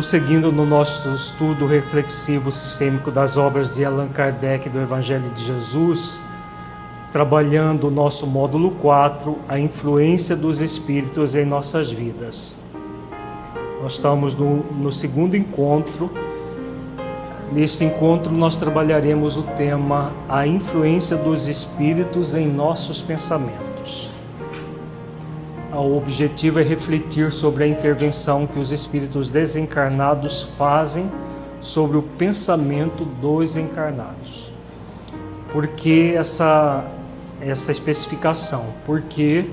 prosseguindo no nosso estudo reflexivo sistêmico das obras de Allan Kardec do Evangelho de Jesus, trabalhando o nosso módulo 4, a influência dos espíritos em nossas vidas. Nós estamos no, no segundo encontro. Neste encontro, nós trabalharemos o tema A influência dos espíritos em nossos pensamentos. O objetivo é refletir sobre a intervenção que os espíritos desencarnados fazem sobre o pensamento dos encarnados. Por que essa, essa especificação? Porque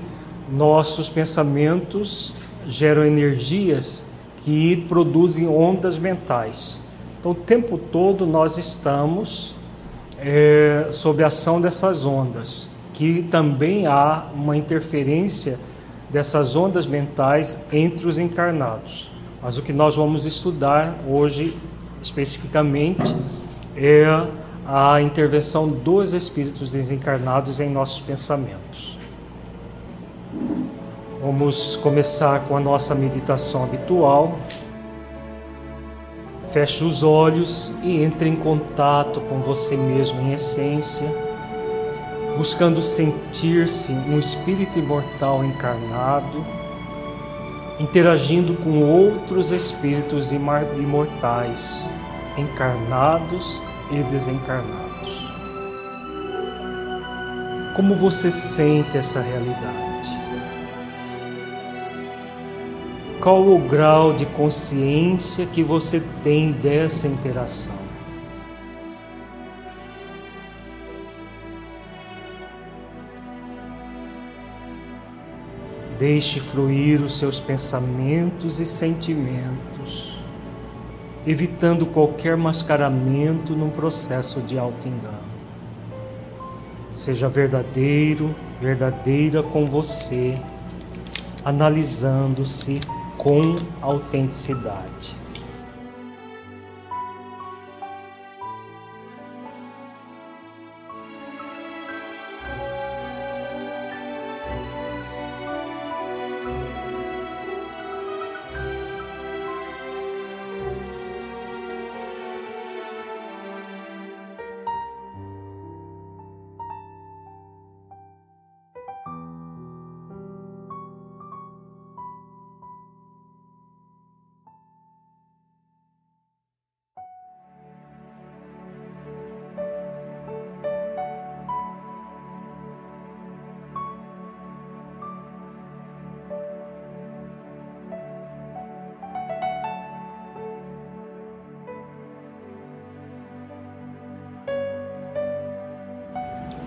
nossos pensamentos geram energias que produzem ondas mentais. Então, o tempo todo nós estamos é, sob a ação dessas ondas, que também há uma interferência dessas ondas mentais entre os encarnados. Mas o que nós vamos estudar hoje, especificamente, é a intervenção dos espíritos desencarnados em nossos pensamentos. Vamos começar com a nossa meditação habitual. Feche os olhos e entre em contato com você mesmo em essência buscando sentir-se um espírito imortal encarnado, interagindo com outros espíritos imortais, encarnados e desencarnados. Como você sente essa realidade? Qual o grau de consciência que você tem dessa interação? Deixe fluir os seus pensamentos e sentimentos, evitando qualquer mascaramento num processo de auto-engano. Seja verdadeiro, verdadeira com você, analisando-se com autenticidade.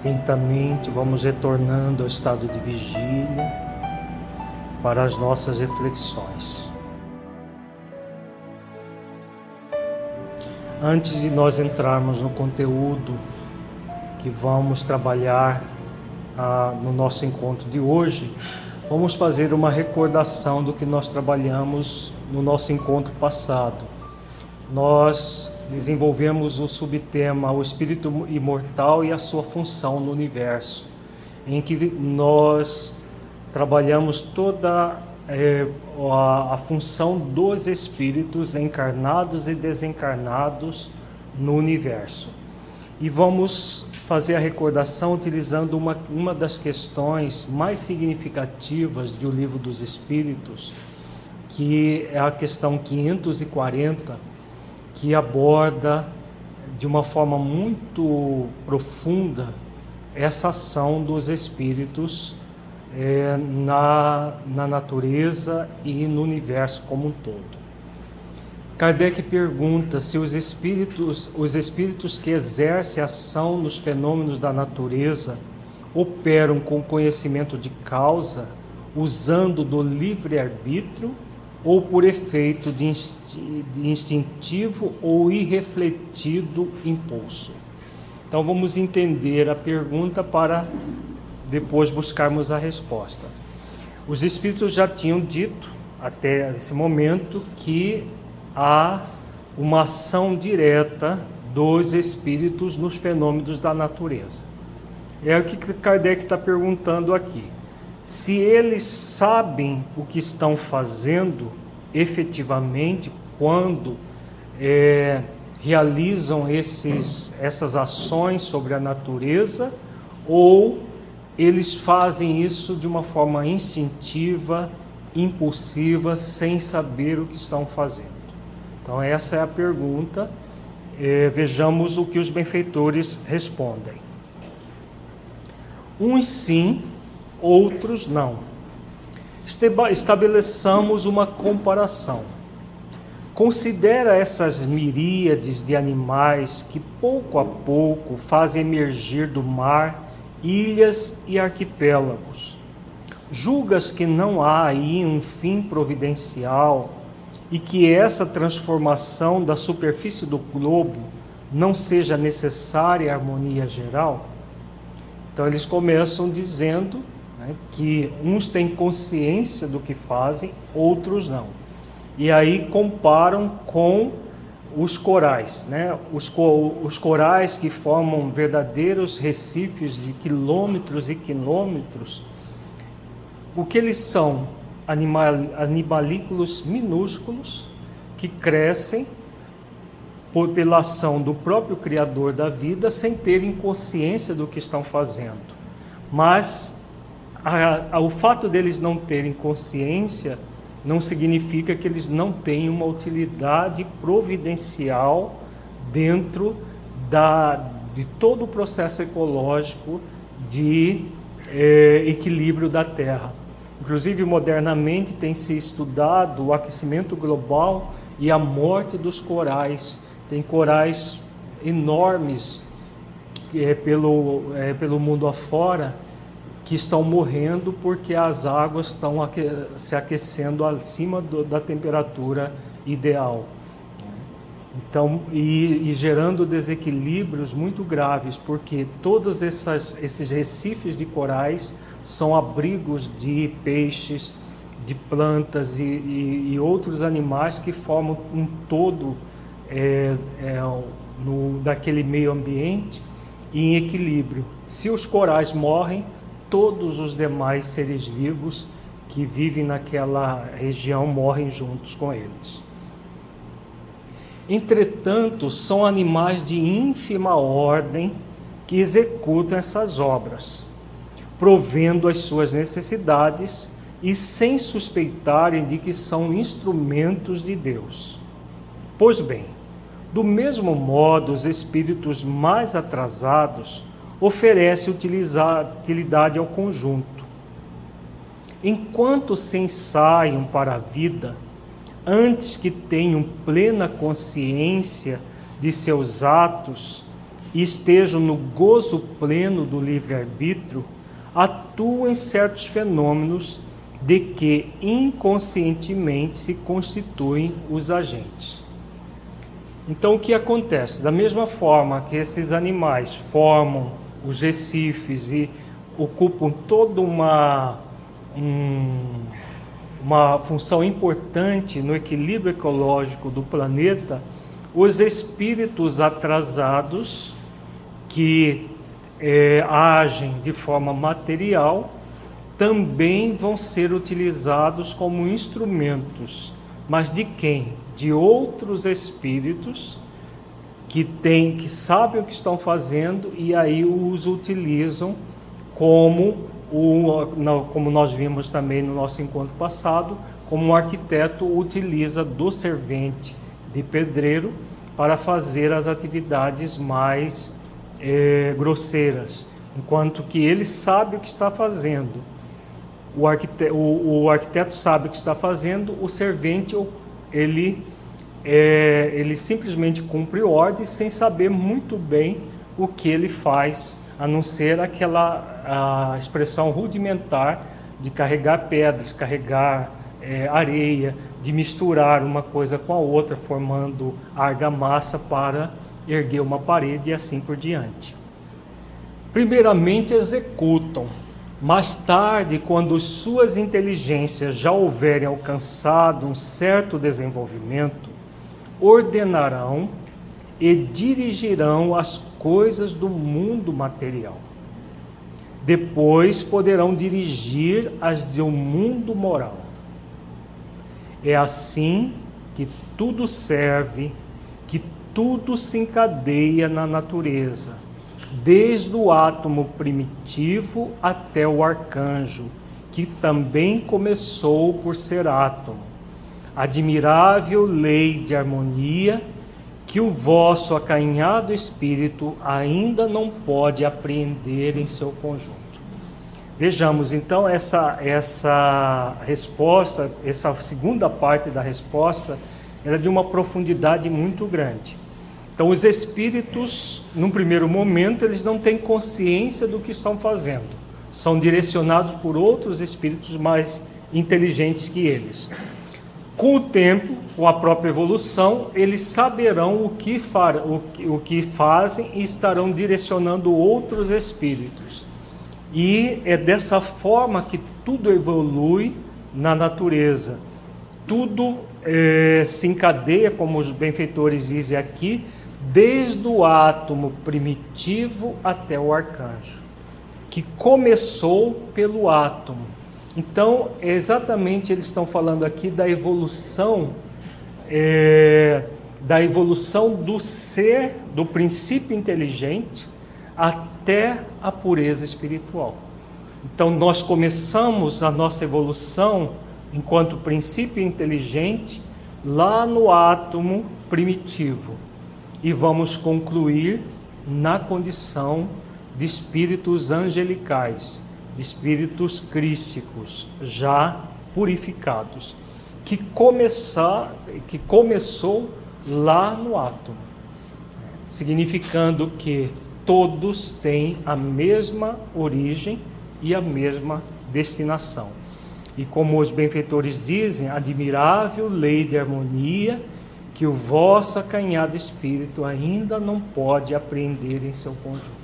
Lentamente vamos retornando ao estado de vigília para as nossas reflexões. Antes de nós entrarmos no conteúdo que vamos trabalhar ah, no nosso encontro de hoje, vamos fazer uma recordação do que nós trabalhamos no nosso encontro passado. Nós desenvolvemos o subtema O Espírito Imortal e a sua função no universo, em que nós trabalhamos toda é, a, a função dos espíritos encarnados e desencarnados no universo. E vamos fazer a recordação utilizando uma, uma das questões mais significativas do Livro dos Espíritos, que é a questão 540 que aborda de uma forma muito profunda essa ação dos espíritos é, na, na natureza e no universo como um todo. Kardec pergunta se os espíritos, os espíritos que exercem ação nos fenômenos da natureza operam com conhecimento de causa, usando do livre arbítrio ou por efeito de instintivo ou irrefletido impulso. Então vamos entender a pergunta para depois buscarmos a resposta. Os espíritos já tinham dito até esse momento que há uma ação direta dos espíritos nos fenômenos da natureza. É o que Kardec está perguntando aqui se eles sabem o que estão fazendo efetivamente quando é, realizam esses, essas ações sobre a natureza ou eles fazem isso de uma forma instintiva, impulsiva, sem saber o que estão fazendo. Então, essa é a pergunta. É, vejamos o que os benfeitores respondem. Uns sim, outros não. Estabeleçamos uma comparação. Considera essas miríades de animais que pouco a pouco fazem emergir do mar ilhas e arquipélagos. Julgas que não há aí um fim providencial e que essa transformação da superfície do globo não seja necessária à harmonia geral? Então eles começam dizendo que uns têm consciência do que fazem, outros não. E aí comparam com os corais, né? os, co os corais que formam verdadeiros recifes de quilômetros e quilômetros, o que eles são? Animal, animalículos minúsculos que crescem por, pela ação do próprio Criador da vida sem terem consciência do que estão fazendo. Mas a, a, o fato deles não terem consciência não significa que eles não têm uma utilidade providencial dentro da, de todo o processo ecológico de eh, equilíbrio da Terra. Inclusive, modernamente tem se estudado o aquecimento global e a morte dos corais. Tem corais enormes é, pelo, é, pelo mundo afora que estão morrendo porque as águas estão se aquecendo acima do, da temperatura ideal. Então, e, e, gerando desequilíbrios muito graves, porque todos essas, esses recifes de corais são abrigos de peixes, de plantas e, e, e outros animais que formam um todo é, é, no, daquele meio ambiente em equilíbrio. Se os corais morrem, todos os demais seres vivos que vivem naquela região morrem juntos com eles. Entretanto, são animais de ínfima ordem que executam essas obras, provendo as suas necessidades e sem suspeitarem de que são instrumentos de Deus. Pois bem, do mesmo modo, os espíritos mais atrasados oferece utilidade ao conjunto. Enquanto se ensaiam para a vida, antes que tenham plena consciência de seus atos e estejam no gozo pleno do livre-arbítrio, atuam em certos fenômenos de que inconscientemente se constituem os agentes. Então, o que acontece? Da mesma forma que esses animais formam os recifes e ocupam toda uma, um, uma função importante no equilíbrio ecológico do planeta, os espíritos atrasados que é, agem de forma material também vão ser utilizados como instrumentos, mas de quem? De outros espíritos que tem, que sabem o que estão fazendo e aí os utilizam como o, como nós vimos também no nosso encontro passado, como um arquiteto utiliza do servente de pedreiro para fazer as atividades mais é, grosseiras, enquanto que ele sabe o que está fazendo. O arquiteto, o, o arquiteto sabe o que está fazendo, o servente ele é, ele simplesmente cumpre ordens sem saber muito bem o que ele faz, a não ser aquela a expressão rudimentar de carregar pedras, carregar é, areia, de misturar uma coisa com a outra, formando argamassa para erguer uma parede e assim por diante. Primeiramente executam, mais tarde, quando suas inteligências já houverem alcançado um certo desenvolvimento, ordenarão e dirigirão as coisas do mundo material. Depois poderão dirigir as do mundo moral. É assim que tudo serve, que tudo se encadeia na natureza, desde o átomo primitivo até o arcanjo, que também começou por ser átomo. Admirável lei de harmonia que o vosso acanhado espírito ainda não pode apreender em seu conjunto. Vejamos então essa essa resposta, essa segunda parte da resposta, era de uma profundidade muito grande. Então os espíritos, num primeiro momento, eles não têm consciência do que estão fazendo. São direcionados por outros espíritos mais inteligentes que eles. Com o tempo, com a própria evolução, eles saberão o que, far, o, que, o que fazem e estarão direcionando outros espíritos. E é dessa forma que tudo evolui na natureza. Tudo é, se encadeia, como os benfeitores dizem aqui, desde o átomo primitivo até o arcanjo, que começou pelo átomo então, exatamente eles estão falando aqui da evolução, é, da evolução do ser, do princípio inteligente, até a pureza espiritual. Então, nós começamos a nossa evolução enquanto princípio inteligente lá no átomo primitivo e vamos concluir na condição de espíritos angelicais espíritos crísticos já purificados, que, começar, que começou lá no átomo, significando que todos têm a mesma origem e a mesma destinação. E como os benfeitores dizem, admirável lei de harmonia que o vosso acanhado espírito ainda não pode apreender em seu conjunto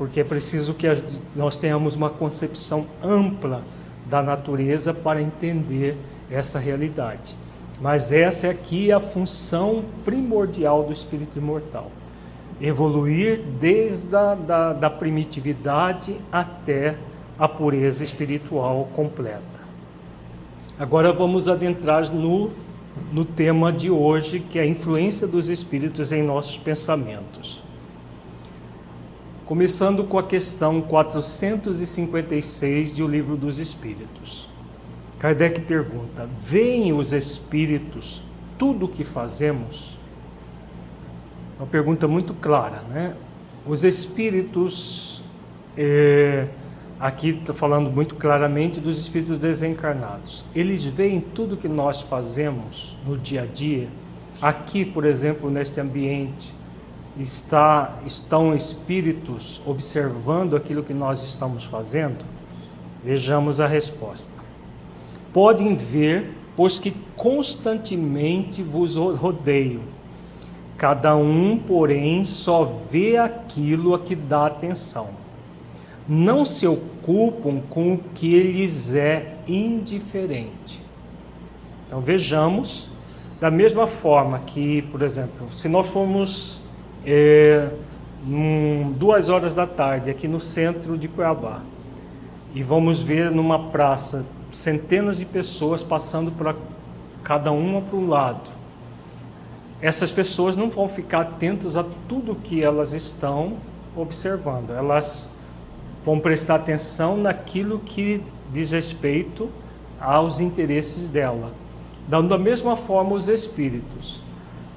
porque é preciso que nós tenhamos uma concepção ampla da natureza para entender essa realidade. Mas essa é aqui a função primordial do espírito imortal: evoluir desde a da, da primitividade até a pureza espiritual completa. Agora vamos adentrar no, no tema de hoje, que é a influência dos espíritos em nossos pensamentos. Começando com a questão 456 de O Livro dos Espíritos. Kardec pergunta: Veem os espíritos tudo o que fazemos? Uma pergunta muito clara, né? Os espíritos, é, aqui está falando muito claramente dos espíritos desencarnados. Eles veem tudo que nós fazemos no dia a dia. Aqui, por exemplo, neste ambiente, está, estão espíritos observando aquilo que nós estamos fazendo? Vejamos a resposta. Podem ver, pois que constantemente vos rodeio. Cada um, porém, só vê aquilo a que dá atenção. Não se ocupam com o que lhes é indiferente. Então vejamos, da mesma forma que, por exemplo, se nós formos é, um, duas horas da tarde, aqui no centro de Cuiabá. E vamos ver numa praça centenas de pessoas passando para cada uma para um lado. Essas pessoas não vão ficar atentas a tudo que elas estão observando. Elas vão prestar atenção naquilo que diz respeito aos interesses dela. Dando da mesma forma os espíritos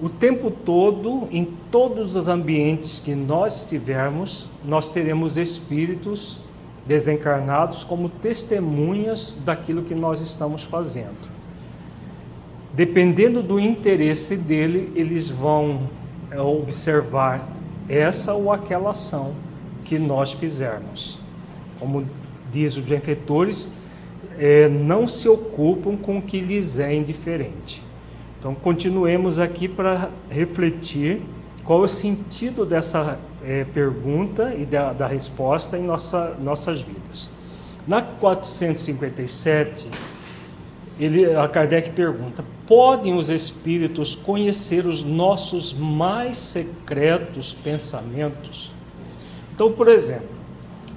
o tempo todo, em todos os ambientes que nós estivermos, nós teremos espíritos desencarnados como testemunhas daquilo que nós estamos fazendo. Dependendo do interesse dele, eles vão é, observar essa ou aquela ação que nós fizermos. Como diz os benfeitores, é, não se ocupam com o que lhes é indiferente. Então, continuemos aqui para refletir qual é o sentido dessa é, pergunta e da, da, resposta em nossa, nossas vidas. Na 457, ele, a Kardec pergunta: podem os espíritos conhecer os nossos mais secretos pensamentos? Então, por exemplo,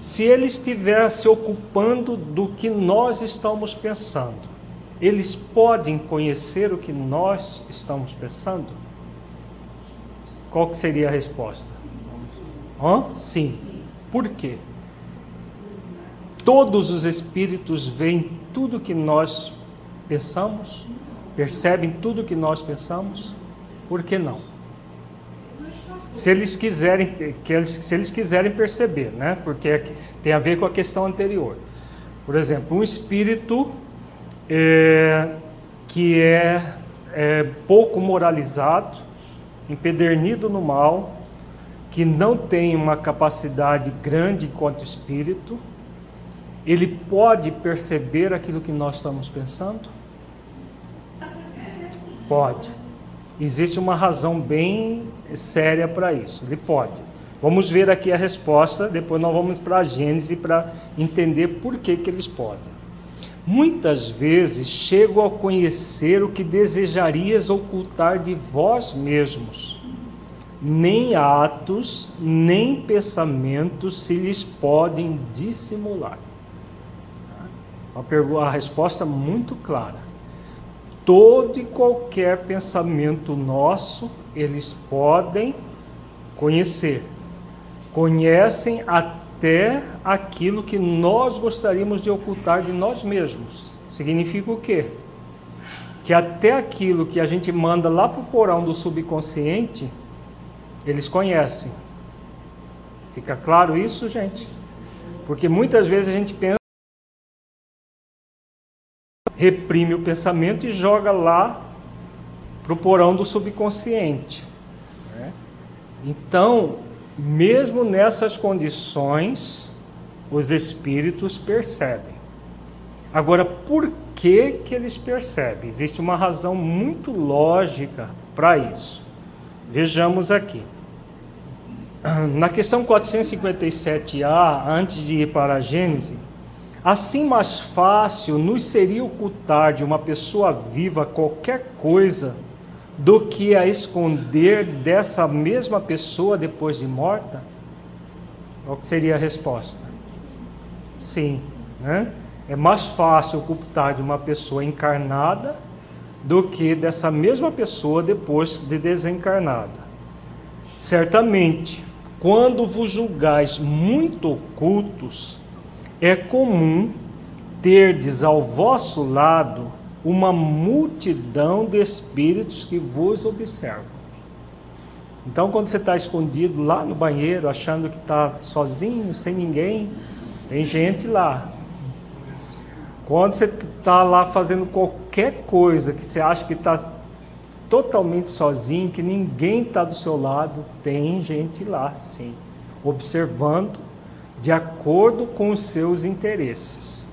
se ele estiver se ocupando do que nós estamos pensando, eles podem conhecer o que nós estamos pensando? Qual que seria a resposta? Hã? Sim. Por quê? Todos os espíritos veem tudo que nós pensamos, percebem tudo que nós pensamos. Por que não? Se eles quiserem, que eles, se eles quiserem perceber, né? Porque tem a ver com a questão anterior. Por exemplo, um espírito é, que é, é pouco moralizado, empedernido no mal, que não tem uma capacidade grande enquanto espírito, ele pode perceber aquilo que nós estamos pensando? Pode. Existe uma razão bem séria para isso. Ele pode. Vamos ver aqui a resposta, depois nós vamos para a Gênese para entender por que, que eles podem. Muitas vezes chego a conhecer o que desejarias ocultar de vós mesmos. Nem atos, nem pensamentos se lhes podem dissimular. A, resposta muito clara. Todo e qualquer pensamento nosso, eles podem conhecer. Conhecem até até aquilo que nós gostaríamos de ocultar de nós mesmos. Significa o quê? Que até aquilo que a gente manda lá para o porão do subconsciente, eles conhecem. Fica claro isso, gente? Porque muitas vezes a gente pensa, reprime o pensamento e joga lá para o porão do subconsciente. Né? Então, mesmo nessas condições, os espíritos percebem. Agora, por que que eles percebem? Existe uma razão muito lógica para isso. Vejamos aqui. Na questão 457A, antes de ir para a Gênese, assim mais fácil nos seria ocultar de uma pessoa viva qualquer coisa do que a esconder dessa mesma pessoa depois de morta? Qual seria a resposta? Sim, né? É mais fácil ocultar de uma pessoa encarnada do que dessa mesma pessoa depois de desencarnada. Certamente, quando vos julgais muito ocultos, é comum terdes ao vosso lado uma multidão de espíritos que vos observam. Então, quando você está escondido lá no banheiro, achando que está sozinho, sem ninguém, tem gente lá. Quando você está lá fazendo qualquer coisa que você acha que está totalmente sozinho, que ninguém está do seu lado, tem gente lá, sim, observando de acordo com os seus interesses.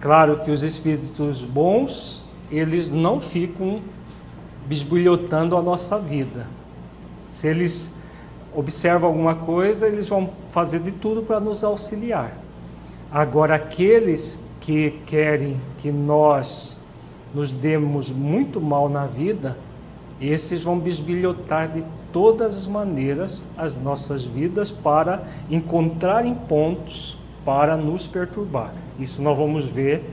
Claro que os espíritos bons, eles não ficam bisbilhotando a nossa vida. Se eles observam alguma coisa, eles vão fazer de tudo para nos auxiliar. Agora, aqueles que querem que nós nos demos muito mal na vida, esses vão bisbilhotar de todas as maneiras as nossas vidas para encontrarem pontos para nos perturbar. Isso nós vamos ver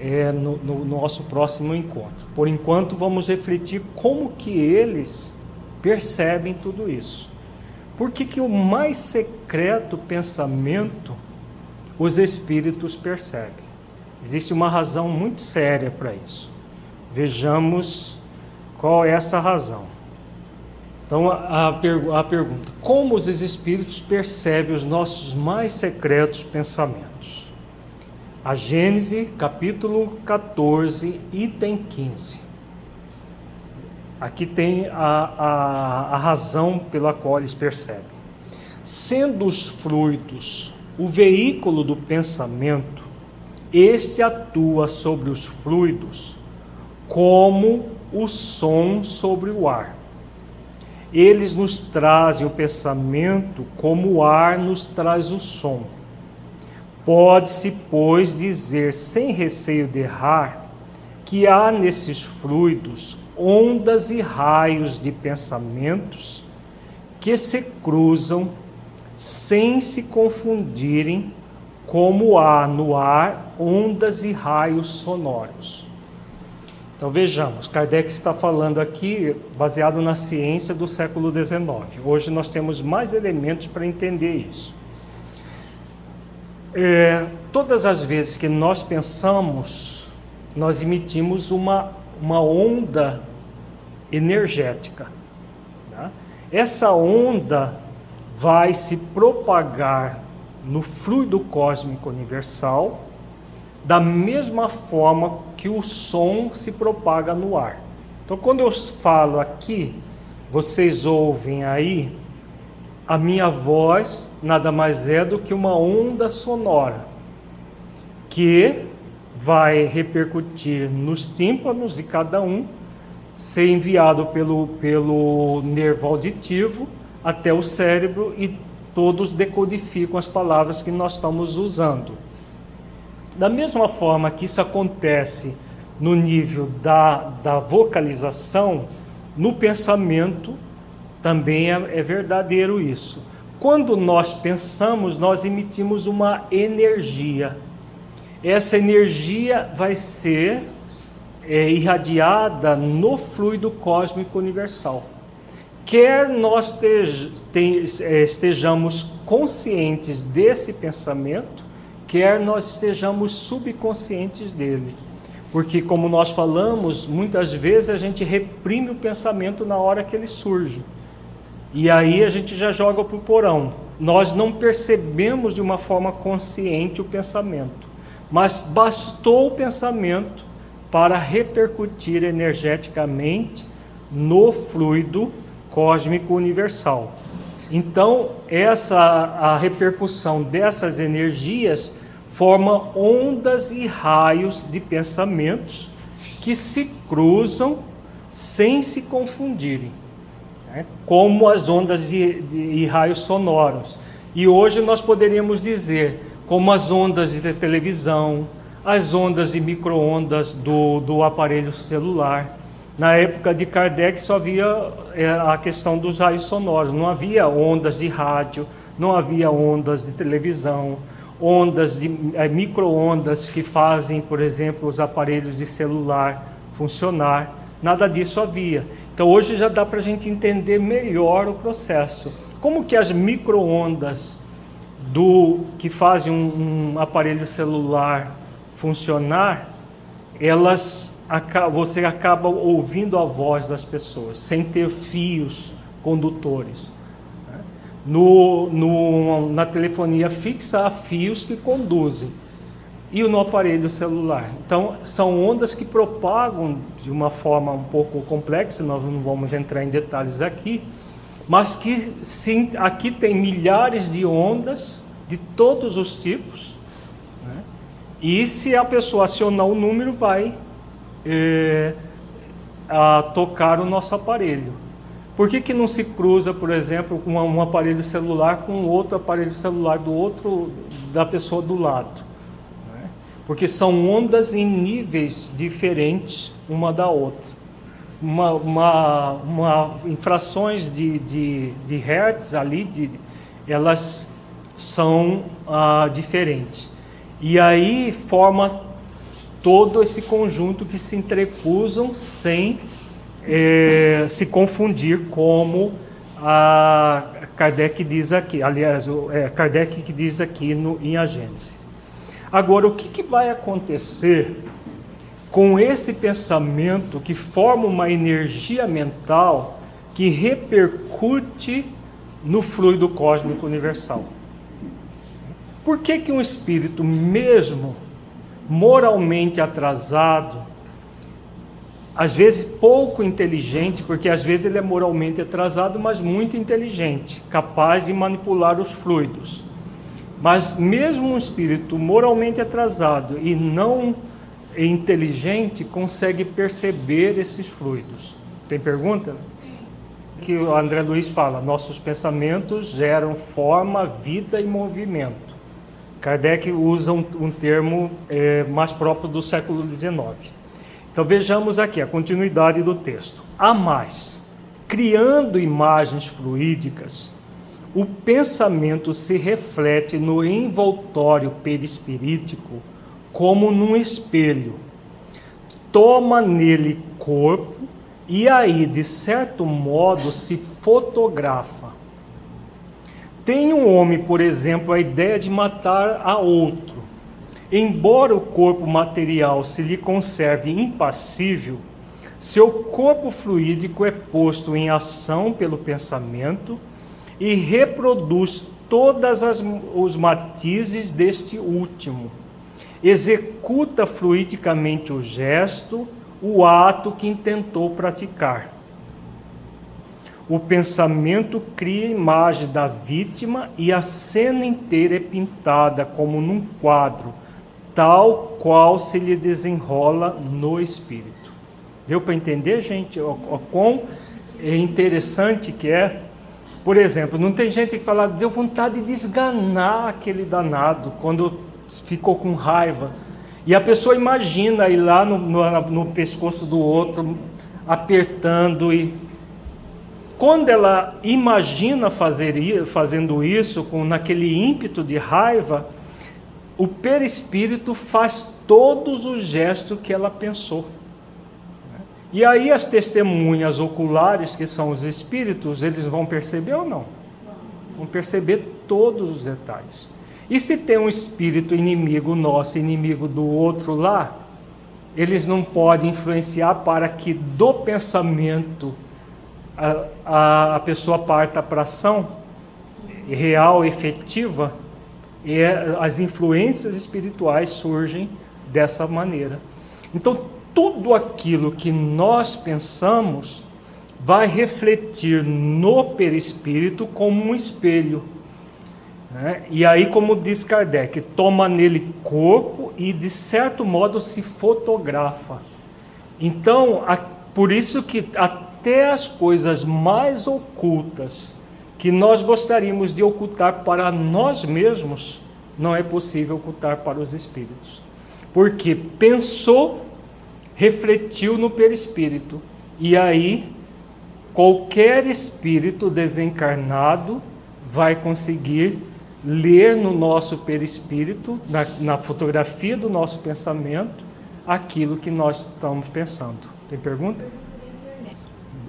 é, no, no, nosso próximo encontro. Por enquanto, vamos refletir como que eles percebem tudo isso. Por que, que o mais secreto pensamento os espíritos percebem? Existe uma razão muito séria para isso. Vejamos qual é essa razão. Então, a, a, a pergunta: como os espíritos percebem os nossos mais secretos pensamentos? A Gênese, capítulo 14, item 15. Aqui tem a, a, a razão pela qual eles percebem. Sendo os fluidos o veículo do pensamento, este atua sobre os fluidos como o som sobre o ar eles nos trazem o pensamento como o ar nos traz o som. Pode-se, pois, dizer sem receio de errar que há nesses fluidos ondas e raios de pensamentos que se cruzam sem se confundirem como há no ar ondas e raios sonoros. Então vejamos, Kardec está falando aqui baseado na ciência do século XIX. Hoje nós temos mais elementos para entender isso. É, todas as vezes que nós pensamos, nós emitimos uma, uma onda energética. Tá? Essa onda vai se propagar no fluido cósmico universal da mesma forma que o som se propaga no ar. Então, quando eu falo aqui, vocês ouvem aí, a minha voz nada mais é do que uma onda sonora que vai repercutir nos tímpanos de cada um, ser enviado pelo, pelo nervo auditivo até o cérebro e todos decodificam as palavras que nós estamos usando. Da mesma forma que isso acontece no nível da, da vocalização, no pensamento também é, é verdadeiro isso. Quando nós pensamos, nós emitimos uma energia. Essa energia vai ser é, irradiada no fluido cósmico universal. Quer nós é, estejamos conscientes desse pensamento, quer nós estejamos subconscientes dele. Porque, como nós falamos, muitas vezes a gente reprime o pensamento na hora que ele surge. E aí a gente já joga para o porão. Nós não percebemos de uma forma consciente o pensamento, mas bastou o pensamento para repercutir energeticamente no fluido cósmico universal. Então, essa a repercussão dessas energias forma ondas e raios de pensamentos que se cruzam sem se confundirem, né? como as ondas de, de, e raios sonoros. E hoje nós poderíamos dizer como as ondas de televisão, as ondas de microondas do, do aparelho celular. Na época de Kardec só havia é, a questão dos raios sonoros, não havia ondas de rádio, não havia ondas de televisão, ondas de é, microondas que fazem, por exemplo, os aparelhos de celular funcionar. Nada disso havia. Então hoje já dá para a gente entender melhor o processo. Como que as microondas do que fazem um, um aparelho celular funcionar, elas você acaba ouvindo a voz das pessoas, sem ter fios condutores. Né? No, no, na telefonia fixa há fios que conduzem, e no aparelho celular. Então, são ondas que propagam de uma forma um pouco complexa, nós não vamos entrar em detalhes aqui, mas que sim, aqui tem milhares de ondas de todos os tipos, né? e se a pessoa acionar o número, vai é, tocar o nosso aparelho. Por que, que não se cruza, por exemplo, um aparelho celular com outro aparelho celular do outro da pessoa do lado? Porque são ondas em níveis diferentes uma da outra. Uma, uma, uma infrações de, de, de hertz ali, de, elas são ah, diferentes. E aí forma todo esse conjunto que se entrecruzam sem é, se confundir, como a Kardec diz aqui, aliás, é, Kardec que diz aqui no, em A Gênese. Agora, o que, que vai acontecer com esse pensamento que forma uma energia mental que repercute no fluido cósmico universal? Por que, que um espírito, mesmo moralmente atrasado, às vezes pouco inteligente, porque às vezes ele é moralmente atrasado, mas muito inteligente, capaz de manipular os fluidos. Mas mesmo um espírito moralmente atrasado e não inteligente consegue perceber esses fluidos. Tem pergunta? Que o André Luiz fala: nossos pensamentos geram forma, vida e movimento. Kardec usa um, um termo é, mais próprio do século XIX. Então vejamos aqui a continuidade do texto. A mais, criando imagens fluídicas, o pensamento se reflete no envoltório perispirítico como num espelho. Toma nele corpo e aí, de certo modo, se fotografa. Tem um homem, por exemplo, a ideia de matar a outro. Embora o corpo material se lhe conserve impassível, seu corpo fluídico é posto em ação pelo pensamento e reproduz todos os matizes deste último. Executa fluidicamente o gesto, o ato que intentou praticar. O pensamento cria a imagem da vítima e a cena inteira é pintada como num quadro, tal qual se lhe desenrola no espírito. Deu para entender, gente, o, o quão é interessante que é? Por exemplo, não tem gente que fala, deu vontade de esganar aquele danado quando ficou com raiva. E a pessoa imagina ir lá no, no, no pescoço do outro, apertando e quando ela imagina fazer, fazendo isso, com naquele ímpeto de raiva, o perispírito faz todos os gestos que ela pensou. E aí as testemunhas oculares, que são os espíritos, eles vão perceber ou não? Vão perceber todos os detalhes. E se tem um espírito inimigo nosso, inimigo do outro lá, eles não podem influenciar para que do pensamento a, a, pessoa parta para ação real, efetiva, e é, as influências espirituais surgem dessa maneira. Então, tudo aquilo que nós pensamos vai refletir no perispírito como um espelho. Né? E aí, como diz Kardec, toma nele corpo e, de certo modo, se fotografa. Então, a, por isso que até as coisas mais ocultas que nós gostaríamos de ocultar para nós mesmos, não é possível ocultar para os espíritos. Porque pensou refletiu no perispírito. E aí, qualquer espírito desencarnado vai conseguir ler no nosso perispírito, na, na fotografia do nosso pensamento, aquilo que nós estamos pensando. Tem pergunta?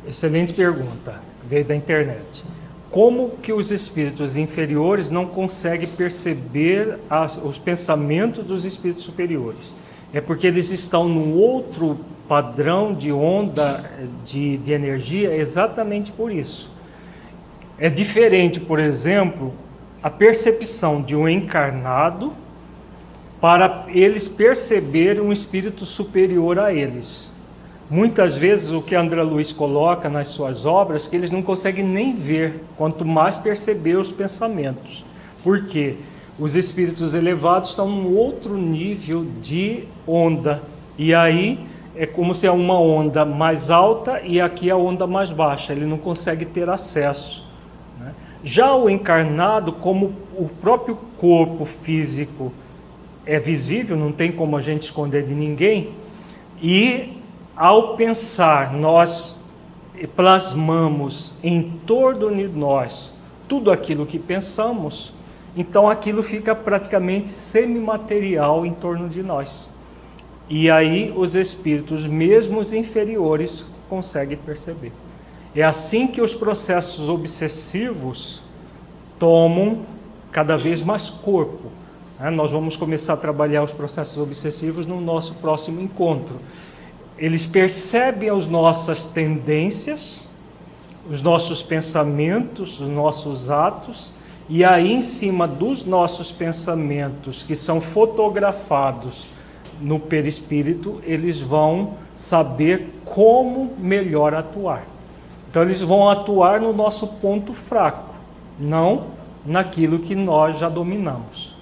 Excelente pergunta, veio da internet. Como que os espíritos inferiores não conseguem perceber as, os pensamentos dos espíritos superiores? É porque eles estão num outro padrão de onda de, de energia exatamente por isso. É diferente, por exemplo, a percepção de um encarnado para eles perceberem um espírito superior a eles. Muitas vezes o que André Luiz coloca nas suas obras que eles não conseguem nem ver, quanto mais perceber os pensamentos. Por quê? Porque os espíritos elevados estão num outro nível de onda. E aí é como se é uma onda mais alta e aqui a onda mais baixa. Ele não consegue ter acesso. Né? Já o encarnado, como o próprio corpo físico é visível, não tem como a gente esconder de ninguém, e ao pensar, nós plasmamos em torno de nós tudo aquilo que pensamos então aquilo fica praticamente semimaterial em torno de nós. E aí os espíritos, mesmo os inferiores, conseguem perceber. É assim que os processos obsessivos tomam cada vez mais corpo. Né? Nós vamos começar a trabalhar os processos obsessivos no nosso próximo encontro. Eles percebem as nossas tendências, os nossos pensamentos, os nossos atos e aí, em cima dos nossos pensamentos, que são fotografados no perispírito, eles vão saber como melhor atuar. Então, eles vão atuar no nosso ponto fraco, não naquilo que nós já dominamos.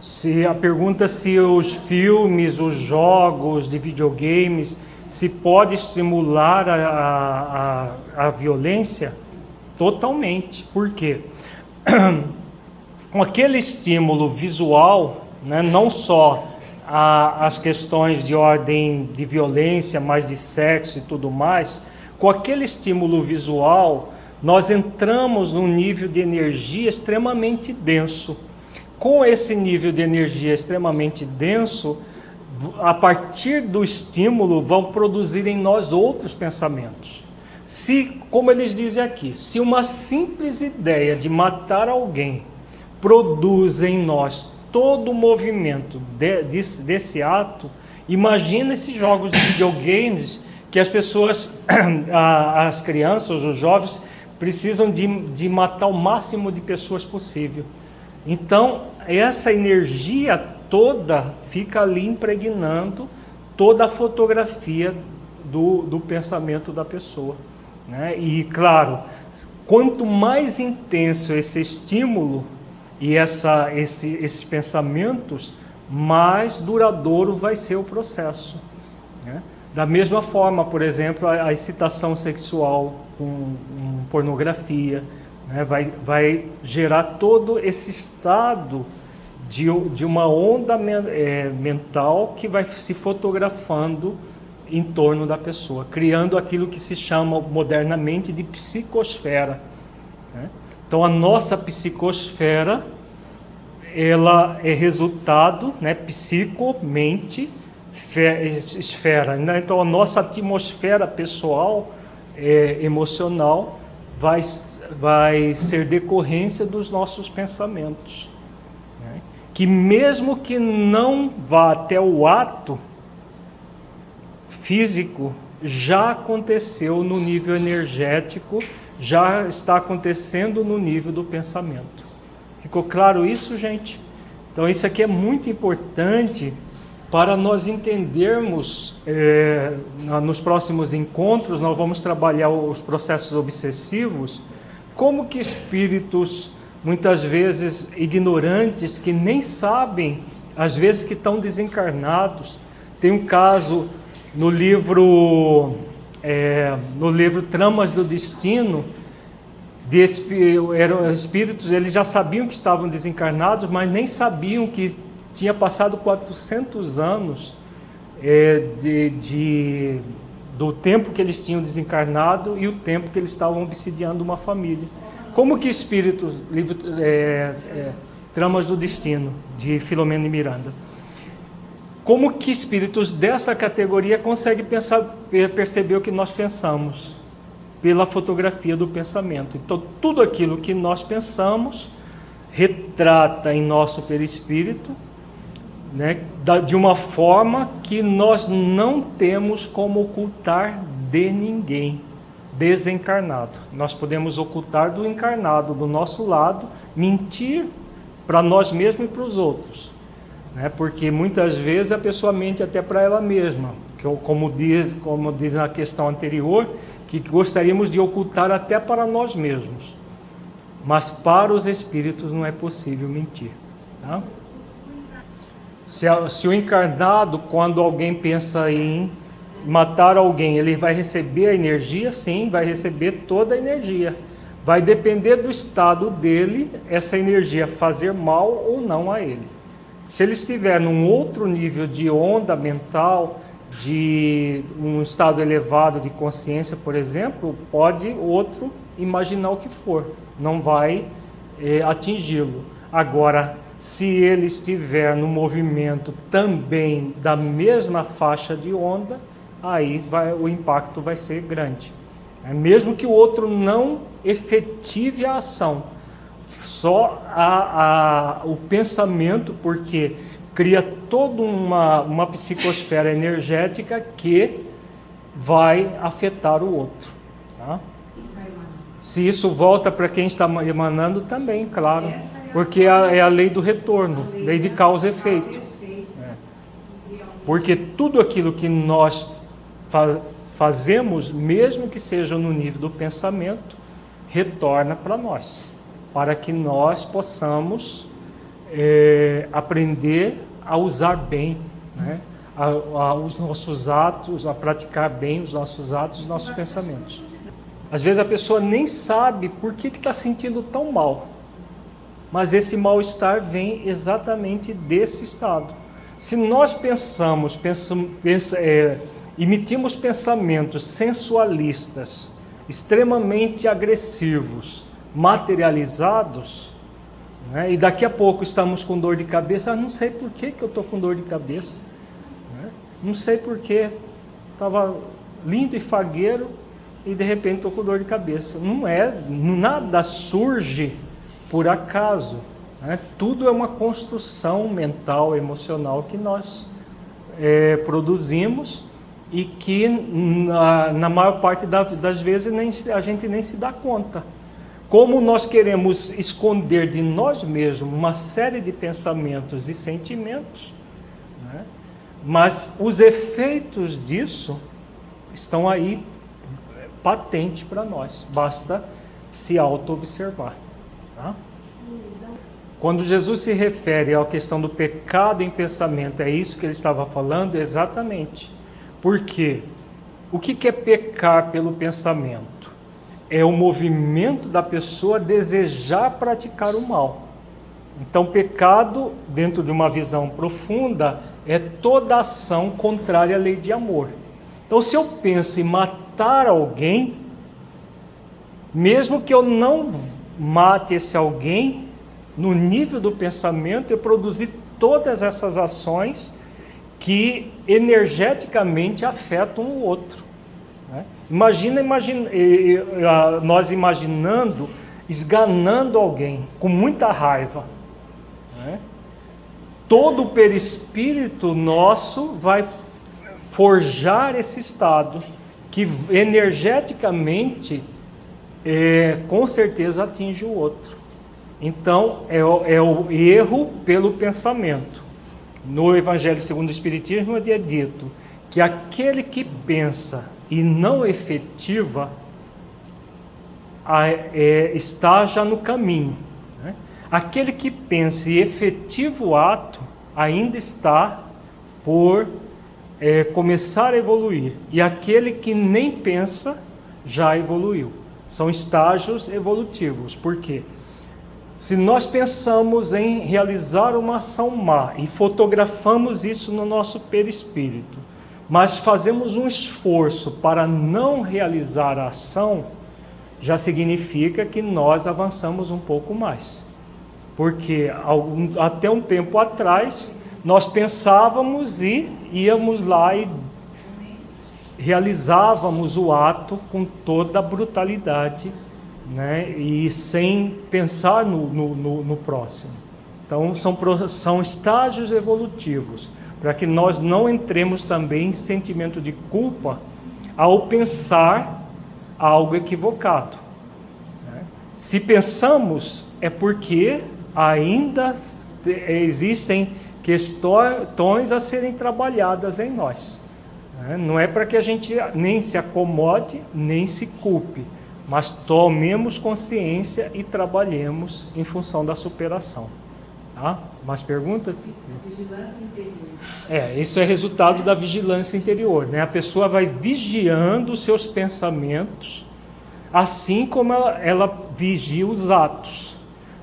Se a pergunta se os filmes, os jogos de videogames, se pode estimular a, a, a violência, totalmente. Por quê? com aquele estímulo visual, né, não só a, as questões de ordem de violência, mas de sexo e tudo mais, com aquele estímulo visual, nós entramos num nível de energia extremamente denso. Com esse nível de energia extremamente denso, a partir do estímulo, vão produzir em nós outros pensamentos. Se, como eles dizem aqui, se uma simples ideia de matar alguém produz em nós todo o movimento de, desse, desse ato, imagina esses jogos de videogames que as pessoas, as crianças, os jovens, precisam de, de matar o máximo de pessoas possível. Então, essa energia toda fica ali impregnando toda a fotografia do, do pensamento da pessoa. Né? E, claro, quanto mais intenso esse estímulo e essa, esse, esses pensamentos, mais duradouro vai ser o processo. Né? Da mesma forma, por exemplo, a, a excitação sexual com, com pornografia né? vai, vai gerar todo esse estado de, de uma onda é, mental que vai se fotografando em torno da pessoa, criando aquilo que se chama modernamente de psicosfera. Né? Então, a nossa psicosfera ela é resultado, né, psico, mente, esfera. Né? Então, a nossa atmosfera pessoal, é, emocional, vai, vai ser decorrência dos nossos pensamentos que mesmo que não vá até o ato físico, já aconteceu no nível energético, já está acontecendo no nível do pensamento. Ficou claro isso, gente? Então, isso aqui é muito importante para nós entendermos. É, nos próximos encontros, nós vamos trabalhar os processos obsessivos, como que espíritos muitas vezes ignorantes que nem sabem, às vezes que estão desencarnados. Tem um caso no livro é, no livro Tramas do Destino de eram espíritos, eles já sabiam que estavam desencarnados, mas nem sabiam que tinha passado 400 anos é, de, de, do tempo que eles tinham desencarnado e o tempo que eles estavam obsidiando uma família. Como que espíritos, livro é, é, Tramas do Destino, de Filomeno e Miranda. Como que espíritos dessa categoria conseguem pensar, perceber o que nós pensamos? Pela fotografia do pensamento. Então, tudo aquilo que nós pensamos retrata em nosso perispírito, né, de uma forma que nós não temos como ocultar de ninguém desencarnado. Nós podemos ocultar do encarnado do nosso lado, mentir para nós mesmos e para os outros. Né? Porque muitas vezes a pessoa mente até para ela mesma, que, como, diz, como diz na questão anterior, que gostaríamos de ocultar até para nós mesmos. Mas para os espíritos não é possível mentir. Tá? Se, se o encarnado, quando alguém pensa em matar alguém, ele vai receber a energia? Sim, vai receber toda a energia. Vai depender do estado dele, essa energia fazer mal ou não a ele. Se ele estiver num outro nível de onda mental, de um estado elevado de consciência, por exemplo, pode outro imaginar o que for, não vai é, atingi-lo. Agora, se ele estiver no movimento também da mesma faixa de onda, aí vai, o impacto vai ser grande. É, mesmo que o outro não efetive a ação, só a, a, o pensamento, porque cria toda uma, uma psicosfera energética que vai afetar o outro. Tá? Se isso volta para quem está emanando, também, claro. Porque é a lei do retorno, lei de causa e efeito. É. Porque tudo aquilo que nós fazemos, mesmo que seja no nível do pensamento, retorna para nós, para que nós possamos é, aprender a usar bem né, a, a, os nossos atos, a praticar bem os nossos atos, os nossos pensamentos. Às vezes a pessoa nem sabe por que está sentindo tão mal, mas esse mal-estar vem exatamente desse estado. Se nós pensamos, pensamos, pensa, é, emitimos pensamentos sensualistas extremamente agressivos, materializados, né? e daqui a pouco estamos com dor de cabeça, ah, não sei por que, que eu estou com dor de cabeça, né? não sei por que, estava lindo e fagueiro e de repente estou com dor de cabeça. Não é, nada surge por acaso, né? tudo é uma construção mental, emocional que nós é, produzimos e que na, na maior parte das vezes nem, a gente nem se dá conta. Como nós queremos esconder de nós mesmos uma série de pensamentos e sentimentos, né? mas os efeitos disso estão aí patentes para nós, basta se auto-observar. Tá? Quando Jesus se refere à questão do pecado em pensamento, é isso que ele estava falando? Exatamente. Porque o que é pecar pelo pensamento? É o movimento da pessoa desejar praticar o mal. Então, pecado, dentro de uma visão profunda, é toda ação contrária à lei de amor. Então, se eu penso em matar alguém, mesmo que eu não mate esse alguém, no nível do pensamento, eu produzi todas essas ações que energeticamente afetam o outro. Imagina, imagina nós imaginando esganando alguém com muita raiva. Né? Todo o perispírito nosso vai forjar esse estado que energeticamente é, com certeza atinge o outro. Então é, é o erro pelo pensamento no Evangelho segundo o Espiritismo é dito que aquele que pensa e não efetiva é, está já no caminho. Né? Aquele que pensa e efetiva o ato ainda está por é, começar a evoluir. E aquele que nem pensa já evoluiu. São estágios evolutivos. Por quê? Se nós pensamos em realizar uma ação má e fotografamos isso no nosso perispírito, mas fazemos um esforço para não realizar a ação, já significa que nós avançamos um pouco mais. Porque até um tempo atrás nós pensávamos e íamos lá e realizávamos o ato com toda a brutalidade né? e sem pensar no, no, no, no próximo. Então, são, são estágios evolutivos, para que nós não entremos também em sentimento de culpa ao pensar algo equivocado. Né? Se pensamos, é porque ainda existem questões a serem trabalhadas em nós. Né? Não é para que a gente nem se acomode, nem se culpe mas tomemos consciência e trabalhemos em função da superação. Tá? Mais perguntas? Vigilância interior. É, isso é resultado da vigilância interior. Né? A pessoa vai vigiando os seus pensamentos, assim como ela, ela vigia os atos.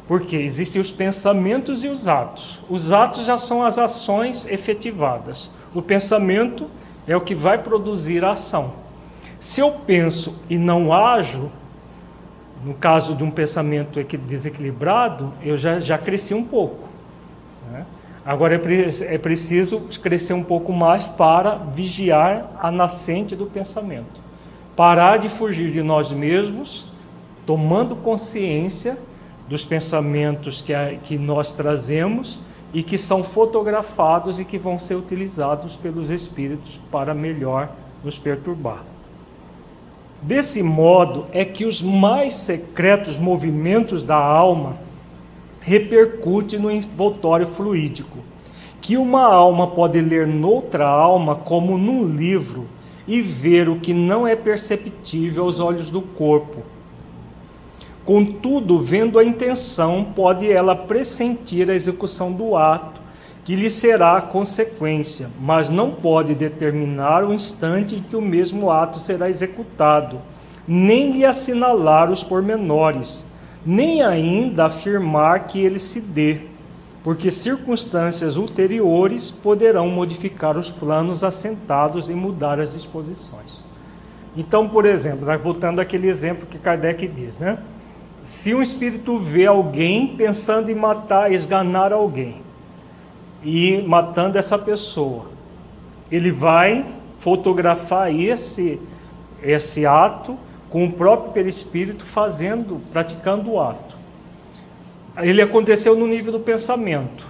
Porque existem os pensamentos e os atos. Os atos já são as ações efetivadas. O pensamento é o que vai produzir a ação. Se eu penso e não ajo, no caso de um pensamento desequilibrado, eu já, já cresci um pouco. Né? Agora é, é preciso crescer um pouco mais para vigiar a nascente do pensamento. Parar de fugir de nós mesmos, tomando consciência dos pensamentos que, a, que nós trazemos e que são fotografados e que vão ser utilizados pelos espíritos para melhor nos perturbar. Desse modo é que os mais secretos movimentos da alma repercutem no envoltório fluídico, que uma alma pode ler noutra alma como num livro e ver o que não é perceptível aos olhos do corpo. Contudo, vendo a intenção, pode ela pressentir a execução do ato que lhe será a consequência, mas não pode determinar o instante em que o mesmo ato será executado, nem lhe assinalar os pormenores, nem ainda afirmar que ele se dê, porque circunstâncias ulteriores poderão modificar os planos assentados e mudar as disposições. Então, por exemplo, né, voltando àquele exemplo que Kardec diz, né? Se um espírito vê alguém pensando em matar, esganar alguém, e matando essa pessoa, ele vai fotografar esse, esse ato com o próprio perispírito fazendo, praticando o ato. Ele aconteceu no nível do pensamento.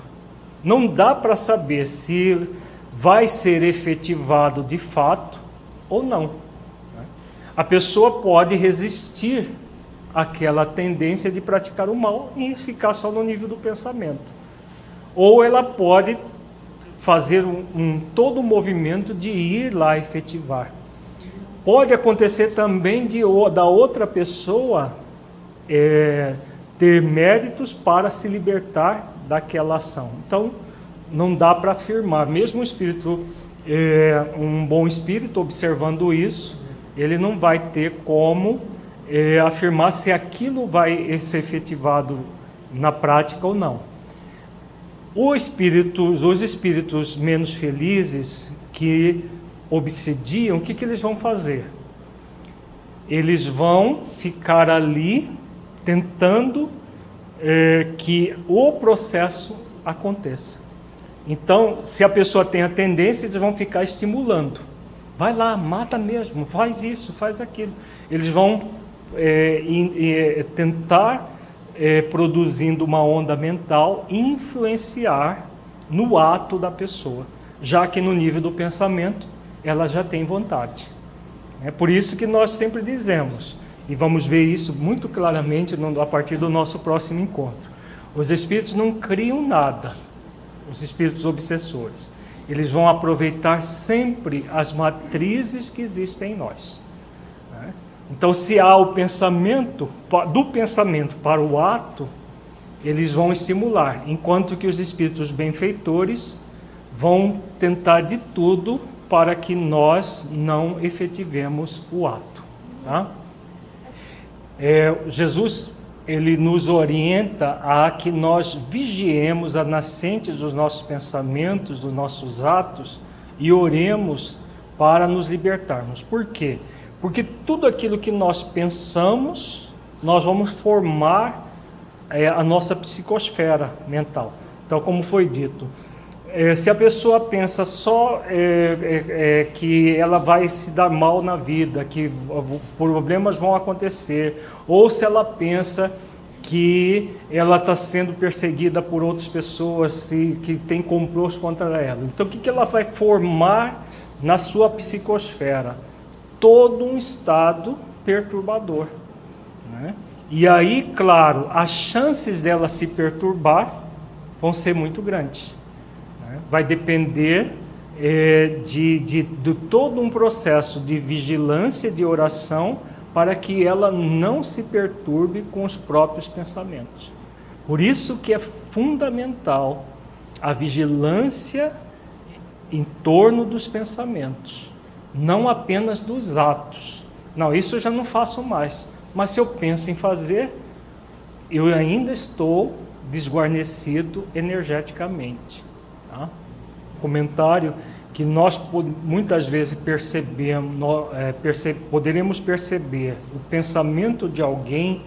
Não dá para saber se vai ser efetivado de fato ou não. A pessoa pode resistir àquela tendência de praticar o mal e ficar só no nível do pensamento. Ou ela pode fazer um, um todo o um movimento de ir lá efetivar. Pode acontecer também de da outra pessoa é, ter méritos para se libertar daquela ação. Então, não dá para afirmar, mesmo o espírito, é, um bom espírito, observando isso, ele não vai ter como é, afirmar se aquilo vai ser efetivado na prática ou não. Os espíritos, os espíritos menos felizes que obsediam, o que, que eles vão fazer? Eles vão ficar ali tentando é, que o processo aconteça. Então, se a pessoa tem a tendência, eles vão ficar estimulando. Vai lá, mata mesmo, faz isso, faz aquilo. Eles vão é, é, tentar, é, produzindo uma onda mental, influenciar no ato da pessoa, já que no nível do pensamento ela já tem vontade. É por isso que nós sempre dizemos, e vamos ver isso muito claramente a partir do nosso próximo encontro: os espíritos não criam nada os espíritos obsessores. Eles vão aproveitar sempre as matrizes que existem em nós. Então, se há o pensamento, do pensamento para o ato, eles vão estimular, enquanto que os espíritos benfeitores vão tentar de tudo para que nós não efetivemos o ato. Tá? É, Jesus ele nos orienta a que nós vigiemos a nascente dos nossos pensamentos, dos nossos atos e oremos para nos libertarmos. Por quê? Porque tudo aquilo que nós pensamos, nós vamos formar é, a nossa psicosfera mental. Então, como foi dito, é, se a pessoa pensa só é, é, é que ela vai se dar mal na vida, que problemas vão acontecer, ou se ela pensa que ela está sendo perseguida por outras pessoas que tem complôs contra ela. Então, o que, que ela vai formar na sua psicosfera? Todo um estado perturbador. Né? E aí, claro, as chances dela se perturbar vão ser muito grandes vai depender é, de, de, de todo um processo de vigilância, de oração, para que ela não se perturbe com os próprios pensamentos. Por isso que é fundamental a vigilância em torno dos pensamentos, não apenas dos atos. Não, isso eu já não faço mais. Mas se eu penso em fazer, eu ainda estou desguarnecido energeticamente. Tá? comentário que nós muitas vezes percebemos, é, perce, poderemos perceber o pensamento de alguém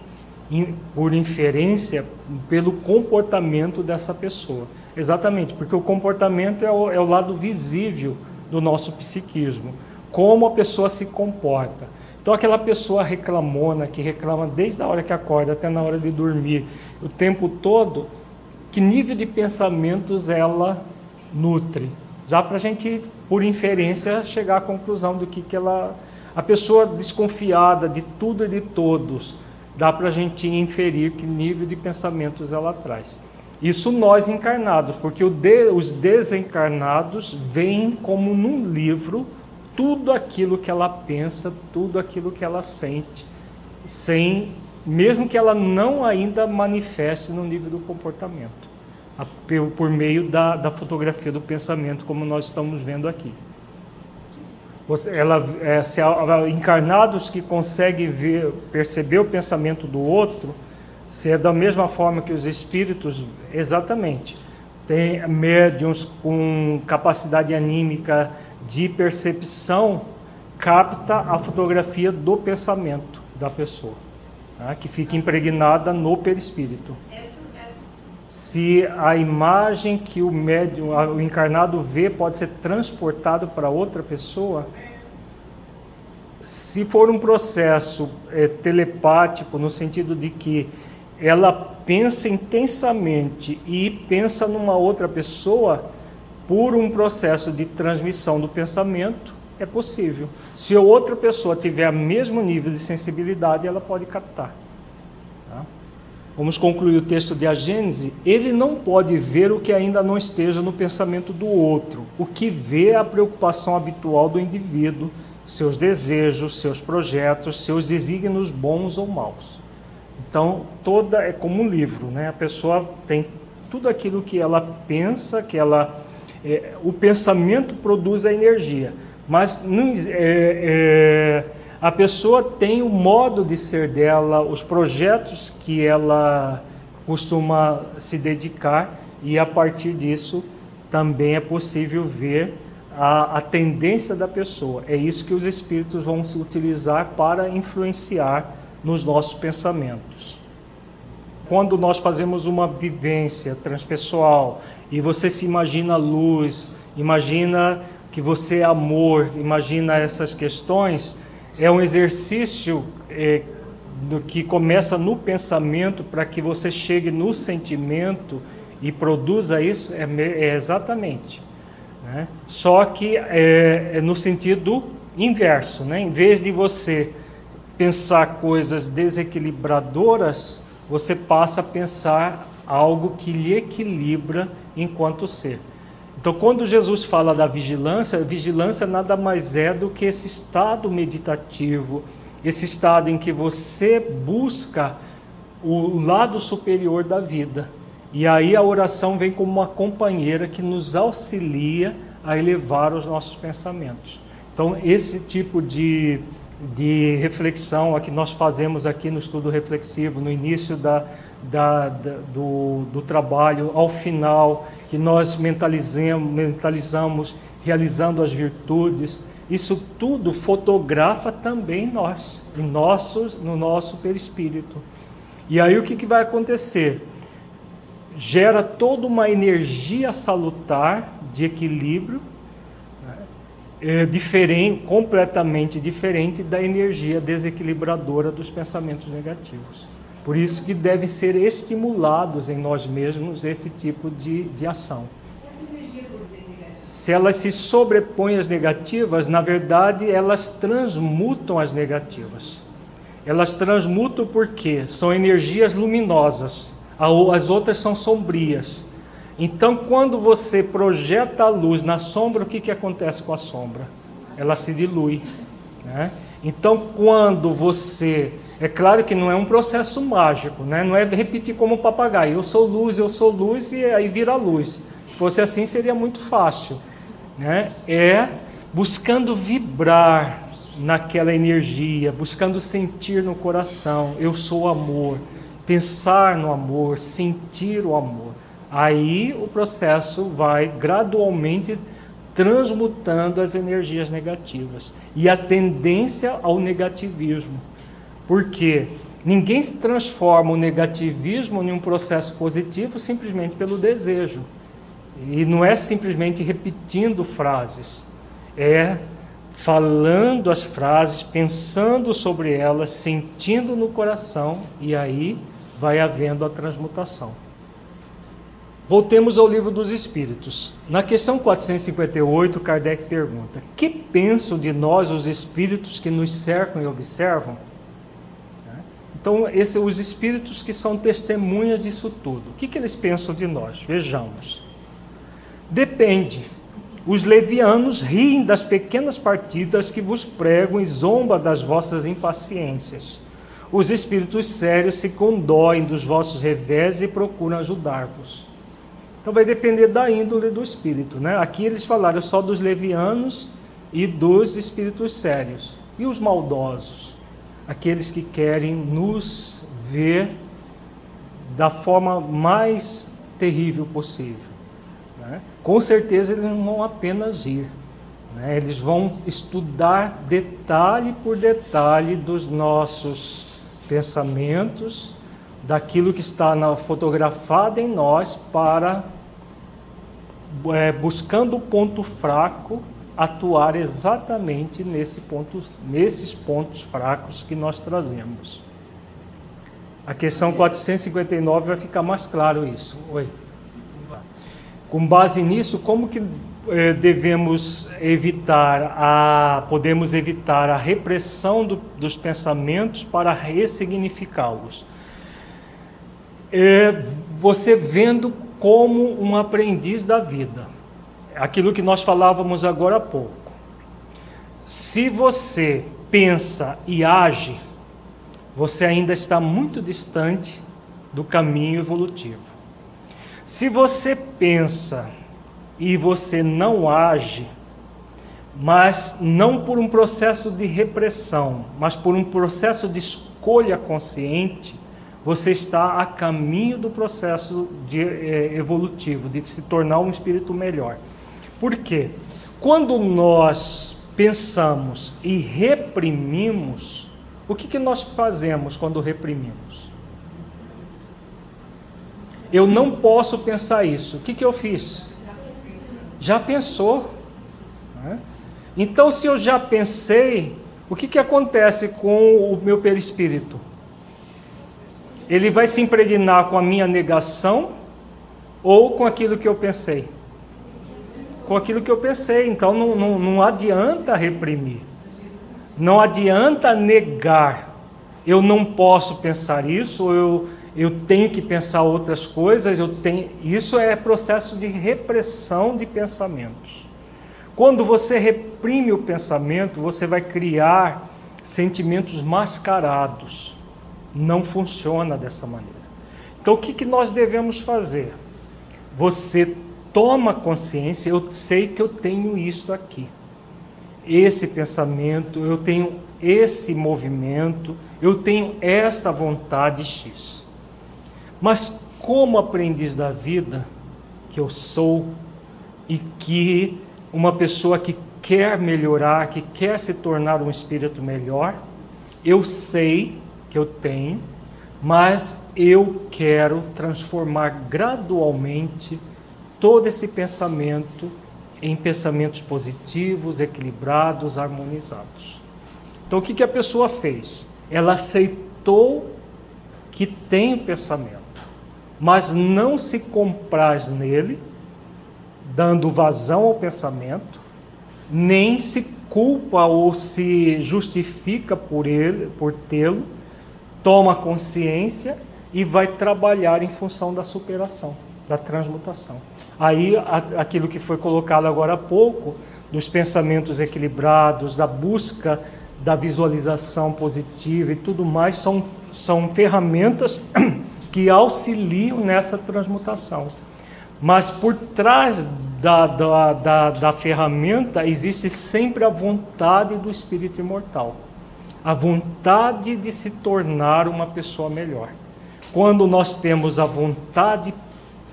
por inferência pelo comportamento dessa pessoa. Exatamente, porque o comportamento é o, é o lado visível do nosso psiquismo, como a pessoa se comporta. Então, aquela pessoa reclamona, que reclama desde a hora que acorda até na hora de dormir, o tempo todo, que nível de pensamentos ela nutre. Já para a gente, por inferência, chegar à conclusão do que, que ela. A pessoa desconfiada de tudo e de todos, dá para a gente inferir que nível de pensamentos ela traz. Isso nós encarnados, porque de, os desencarnados veem como num livro tudo aquilo que ela pensa, tudo aquilo que ela sente, sem mesmo que ela não ainda manifeste no nível do comportamento por meio da, da fotografia do pensamento, como nós estamos vendo aqui. Você, ela, é, se há encarnados que conseguem ver, perceber o pensamento do outro, se é da mesma forma que os espíritos, exatamente. Tem médiums com capacidade anímica de percepção capta a fotografia do pensamento da pessoa, tá? que fica impregnada no perispírito. Se a imagem que o médium, o encarnado vê pode ser transportado para outra pessoa, se for um processo é, telepático, no sentido de que ela pensa intensamente e pensa numa outra pessoa, por um processo de transmissão do pensamento, é possível. Se outra pessoa tiver o mesmo nível de sensibilidade, ela pode captar. Tá? Vamos concluir o texto de a Gênese. Ele não pode ver o que ainda não esteja no pensamento do outro. O que vê é a preocupação habitual do indivíduo seus desejos, seus projetos, seus desígnios bons ou maus. Então, toda é como um livro, né? A pessoa tem tudo aquilo que ela pensa, que ela é, o pensamento produz a energia, mas não, é, é, a pessoa tem o modo de ser dela, os projetos que ela costuma se dedicar e a partir disso também é possível ver a, a tendência da pessoa. É isso que os espíritos vão se utilizar para influenciar nos nossos pensamentos. Quando nós fazemos uma vivência transpessoal e você se imagina luz, imagina que você é amor, imagina essas questões, é um exercício é, que começa no pensamento para que você chegue no sentimento e produza isso, é, é exatamente. Né? Só que é, é, no sentido inverso, né? em vez de você pensar coisas desequilibradoras, você passa a pensar algo que lhe equilibra enquanto ser. Então, quando Jesus fala da vigilância, vigilância nada mais é do que esse estado meditativo, esse estado em que você busca o lado superior da vida. E aí a oração vem como uma companheira que nos auxilia a elevar os nossos pensamentos. Então, esse tipo de, de reflexão a que nós fazemos aqui no estudo reflexivo, no início da, da, da do, do trabalho, ao final, que nós mentalizamos, mentalizamos realizando as virtudes, isso tudo fotografa também nós, em nossos, no nosso perispírito. E aí o que, que vai acontecer? gera toda uma energia salutar de equilíbrio? É diferente, completamente diferente da energia desequilibradora dos pensamentos negativos. Por isso que devem ser estimulados em nós mesmos esse tipo de, de ação. Se elas se sobrepõem às negativas, na verdade elas transmutam as negativas. Elas transmutam porque são energias luminosas as outras são sombrias. Então, quando você projeta a luz na sombra, o que, que acontece com a sombra? Ela se dilui. Né? Então, quando você. É claro que não é um processo mágico, né? não é repetir como um papagaio: eu sou luz, eu sou luz e aí vira luz. Se fosse assim, seria muito fácil. Né? É buscando vibrar naquela energia, buscando sentir no coração: eu sou amor pensar no amor, sentir o amor. Aí o processo vai gradualmente transmutando as energias negativas e a tendência ao negativismo. Porque ninguém transforma o negativismo em um processo positivo simplesmente pelo desejo. E não é simplesmente repetindo frases, é falando as frases, pensando sobre elas, sentindo no coração e aí vai havendo a transmutação. Voltemos ao livro dos Espíritos. Na questão 458, Kardec pergunta: Que pensam de nós os espíritos que nos cercam e observam? Então, esses os espíritos que são testemunhas disso tudo. O que, que eles pensam de nós? Vejamos. Depende. Os levianos riem das pequenas partidas que vos pregam e zomba das vossas impaciências. Os espíritos sérios se condoem dos vossos revés e procuram ajudar-vos. Então vai depender da índole do espírito, né? Aqui eles falaram só dos levianos e dos espíritos sérios. E os maldosos? Aqueles que querem nos ver da forma mais terrível possível. Né? Com certeza eles não vão apenas ir, Né? Eles vão estudar detalhe por detalhe dos nossos pensamentos, daquilo que está na, fotografado em nós, para, é, buscando o ponto fraco, atuar exatamente nesse ponto, nesses pontos fracos que nós trazemos. A questão 459 vai ficar mais claro isso. Oi. Com base nisso, como que eh, devemos evitar a podemos evitar a repressão do, dos pensamentos para ressignificá-los? É, você vendo como um aprendiz da vida. Aquilo que nós falávamos agora há pouco. Se você pensa e age, você ainda está muito distante do caminho evolutivo. Se você pensa e você não age, mas não por um processo de repressão, mas por um processo de escolha consciente, você está a caminho do processo de, é, evolutivo, de se tornar um espírito melhor. Por quê? Quando nós pensamos e reprimimos, o que, que nós fazemos quando reprimimos? Eu não posso pensar isso. O que, que eu fiz? Já pensou. Né? Então, se eu já pensei, o que, que acontece com o meu perispírito? Ele vai se impregnar com a minha negação ou com aquilo que eu pensei? Com aquilo que eu pensei. Então, não, não, não adianta reprimir. Não adianta negar. Eu não posso pensar isso, eu, eu tenho que pensar outras coisas, eu tenho. Isso é processo de repressão de pensamentos. Quando você reprime o pensamento, você vai criar sentimentos mascarados. Não funciona dessa maneira. Então, o que, que nós devemos fazer? Você toma consciência, eu sei que eu tenho isto aqui esse pensamento, eu tenho esse movimento, eu tenho essa vontade X. Mas como aprendiz da vida que eu sou e que uma pessoa que quer melhorar, que quer se tornar um espírito melhor, eu sei que eu tenho, mas eu quero transformar gradualmente todo esse pensamento em pensamentos positivos, equilibrados, harmonizados. Então, o que, que a pessoa fez? Ela aceitou que tem o pensamento, mas não se compraz nele, dando vazão ao pensamento, nem se culpa ou se justifica por ele, por tê-lo, toma consciência e vai trabalhar em função da superação, da transmutação. Aí aquilo que foi colocado agora há pouco, dos pensamentos equilibrados, da busca da visualização positiva e tudo mais, são, são ferramentas que auxiliam nessa transmutação. Mas por trás da, da, da, da ferramenta existe sempre a vontade do espírito imortal a vontade de se tornar uma pessoa melhor. Quando nós temos a vontade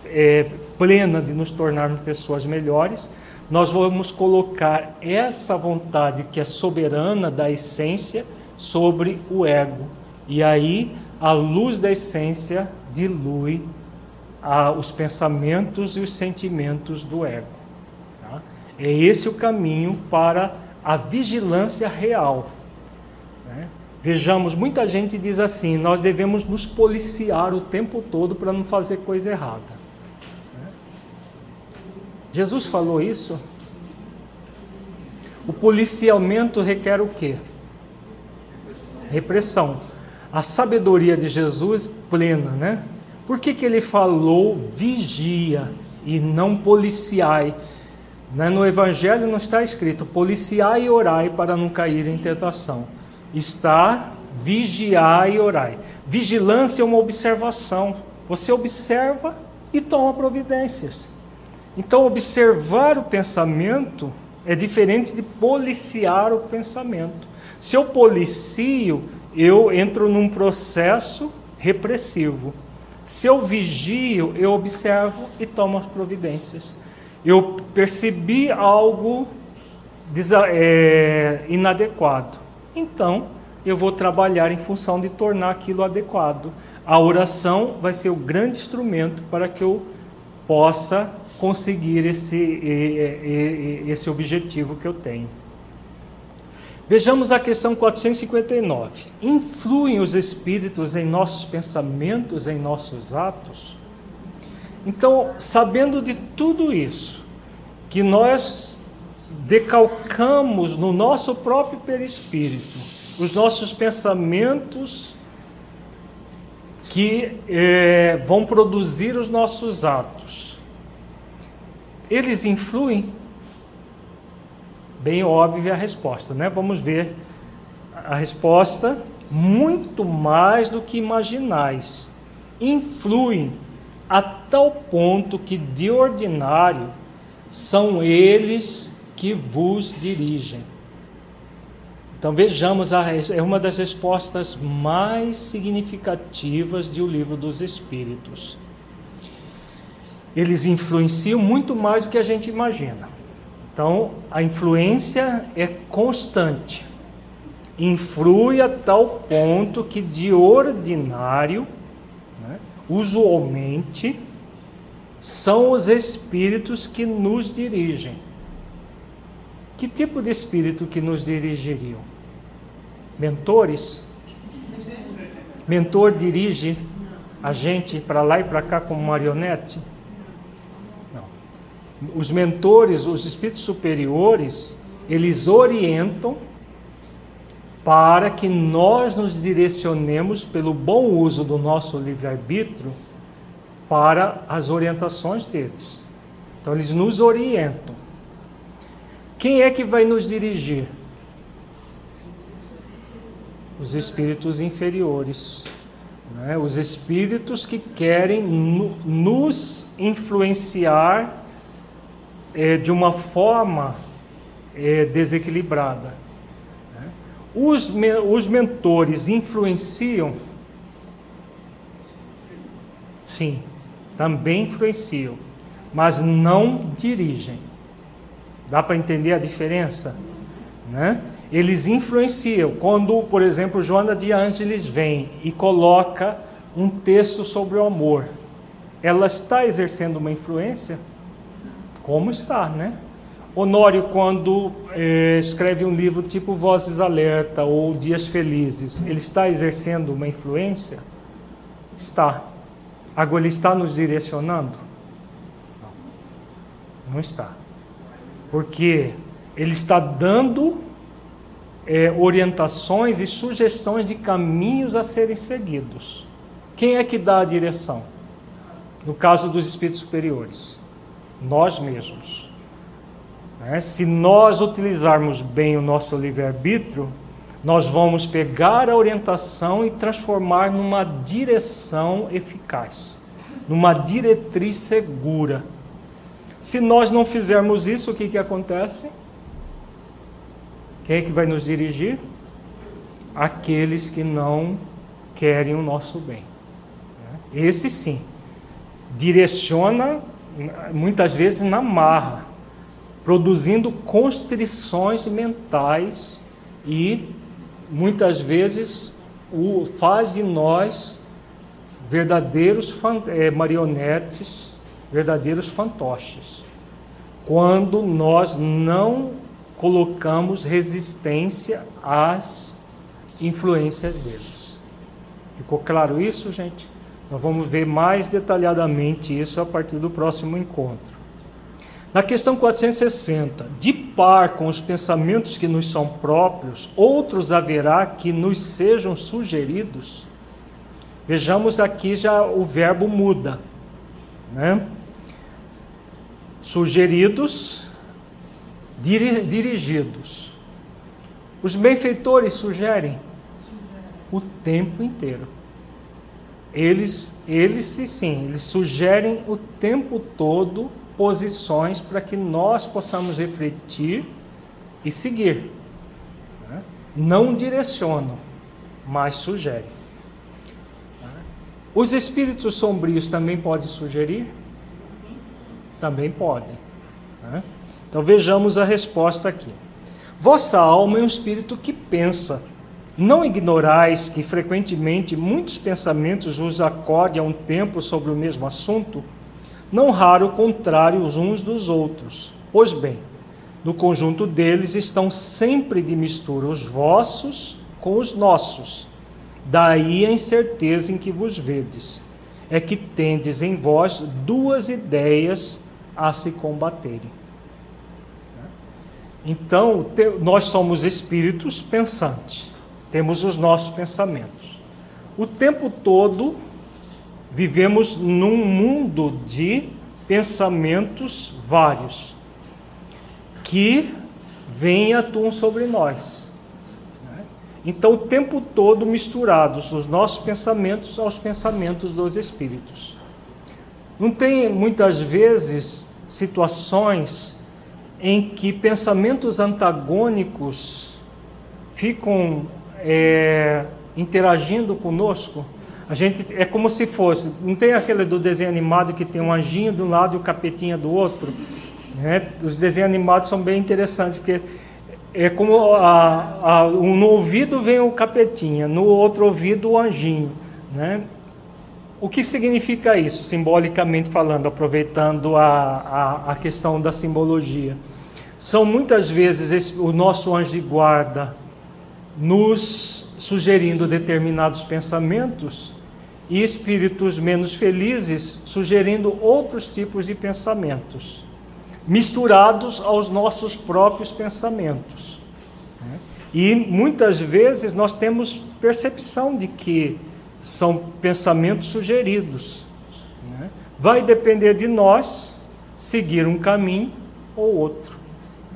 é, plena de nos tornarmos pessoas melhores, nós vamos colocar essa vontade que é soberana da essência sobre o ego. E aí a luz da essência dilui ah, os pensamentos e os sentimentos do ego. Tá? É esse o caminho para a vigilância real. Né? Vejamos, muita gente diz assim: nós devemos nos policiar o tempo todo para não fazer coisa errada. Jesus falou isso. O policiamento requer o quê? Repressão. A sabedoria de Jesus plena, né? Por que, que ele falou vigia e não policiai? Né? No Evangelho não está escrito policiai e orai para não cair em tentação. Está vigiai e orai. Vigilância é uma observação. Você observa e toma providências. Então, observar o pensamento é diferente de policiar o pensamento. Se eu policio, eu entro num processo repressivo. Se eu vigio, eu observo e tomo as providências. Eu percebi algo é, inadequado. Então, eu vou trabalhar em função de tornar aquilo adequado. A oração vai ser o grande instrumento para que eu possa conseguir esse, esse objetivo que eu tenho. Vejamos a questão 459. Influem os espíritos em nossos pensamentos, em nossos atos? Então, sabendo de tudo isso, que nós decalcamos no nosso próprio perispírito os nossos pensamentos que é, vão produzir os nossos atos, eles influem? Bem óbvia a resposta, né? Vamos ver a resposta. Muito mais do que imaginais. Influem a tal ponto que de ordinário são eles que vos dirigem. Então vejamos, a, é uma das respostas mais significativas do livro dos Espíritos. Eles influenciam muito mais do que a gente imagina. Então a influência é constante. Influi a tal ponto que de ordinário, né, usualmente, são os espíritos que nos dirigem. Que tipo de espírito que nos dirigiriam? mentores. Mentor dirige a gente para lá e para cá como marionete? Não. Os mentores, os espíritos superiores, eles orientam para que nós nos direcionemos pelo bom uso do nosso livre-arbítrio para as orientações deles. Então, eles nos orientam. Quem é que vai nos dirigir? os espíritos inferiores, né? os espíritos que querem nos influenciar é, de uma forma é, desequilibrada. Né? Os, me, os mentores influenciam? Sim, também influenciam, mas não dirigem. Dá para entender a diferença? Né? eles influenciam. Quando, por exemplo, Joana de Ângeles vem e coloca um texto sobre o amor, ela está exercendo uma influência? Como está, né? Honório, quando eh, escreve um livro tipo Vozes Alerta ou Dias Felizes, ele está exercendo uma influência? Está. Agora, ele está nos direcionando? Não, não está. Porque ele está dando é, orientações e sugestões de caminhos a serem seguidos. Quem é que dá a direção? No caso dos espíritos superiores, nós mesmos. Né? Se nós utilizarmos bem o nosso livre-arbítrio, nós vamos pegar a orientação e transformar numa direção eficaz, numa diretriz segura. Se nós não fizermos isso, o que, que acontece? Quem é que vai nos dirigir? Aqueles que não querem o nosso bem. Esse sim, direciona muitas vezes na marra, produzindo constrições mentais e muitas vezes o faz de nós verdadeiros é, marionetes, verdadeiros fantoches. Quando nós não colocamos resistência às influências deles. Ficou claro isso, gente? Nós vamos ver mais detalhadamente isso a partir do próximo encontro. Na questão 460, de par com os pensamentos que nos são próprios, outros haverá que nos sejam sugeridos. Vejamos aqui já o verbo muda, né? Sugeridos dirigidos. Os benfeitores sugerem o tempo inteiro. Eles, eles sim, eles sugerem o tempo todo posições para que nós possamos refletir e seguir. Né? Não direcionam, mas sugerem. Os espíritos sombrios também podem sugerir? Também podem. Né? Então vejamos a resposta aqui. Vossa alma é um espírito que pensa. Não ignorais que frequentemente muitos pensamentos vos acordem a um tempo sobre o mesmo assunto, não raro contrários uns dos outros. Pois bem, no conjunto deles estão sempre de mistura os vossos com os nossos. Daí a incerteza em que vos vedes, é que tendes em vós duas ideias a se combaterem. Então, nós somos espíritos pensantes, temos os nossos pensamentos. O tempo todo vivemos num mundo de pensamentos vários que vêm e atuam sobre nós. Então, o tempo todo misturados os nossos pensamentos aos pensamentos dos espíritos. Não tem muitas vezes situações em que pensamentos antagônicos ficam é, interagindo conosco. A gente é como se fosse, não tem aquele do desenho animado que tem um anjinho de um lado e o capetinha do outro. Né? Os desenhos animados são bem interessantes porque é como a, a, no ouvido vem o capetinha, no outro ouvido o anjinho, né? O que significa isso, simbolicamente falando, aproveitando a, a, a questão da simbologia? São muitas vezes esse, o nosso anjo de guarda nos sugerindo determinados pensamentos e espíritos menos felizes sugerindo outros tipos de pensamentos, misturados aos nossos próprios pensamentos. E muitas vezes nós temos percepção de que são pensamentos sugeridos. Né? Vai depender de nós seguir um caminho ou outro.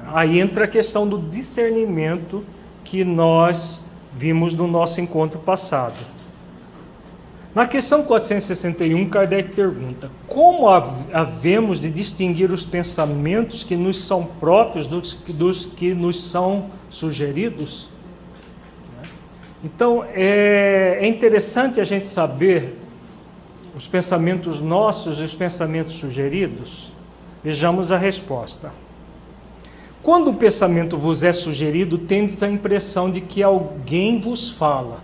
Aí entra a questão do discernimento que nós vimos no nosso encontro passado. Na questão 461, Kardec pergunta: como havemos de distinguir os pensamentos que nos são próprios dos, dos que nos são sugeridos? Então, é, é interessante a gente saber os pensamentos nossos e os pensamentos sugeridos. Vejamos a resposta. Quando o pensamento vos é sugerido, tendes a impressão de que alguém vos fala.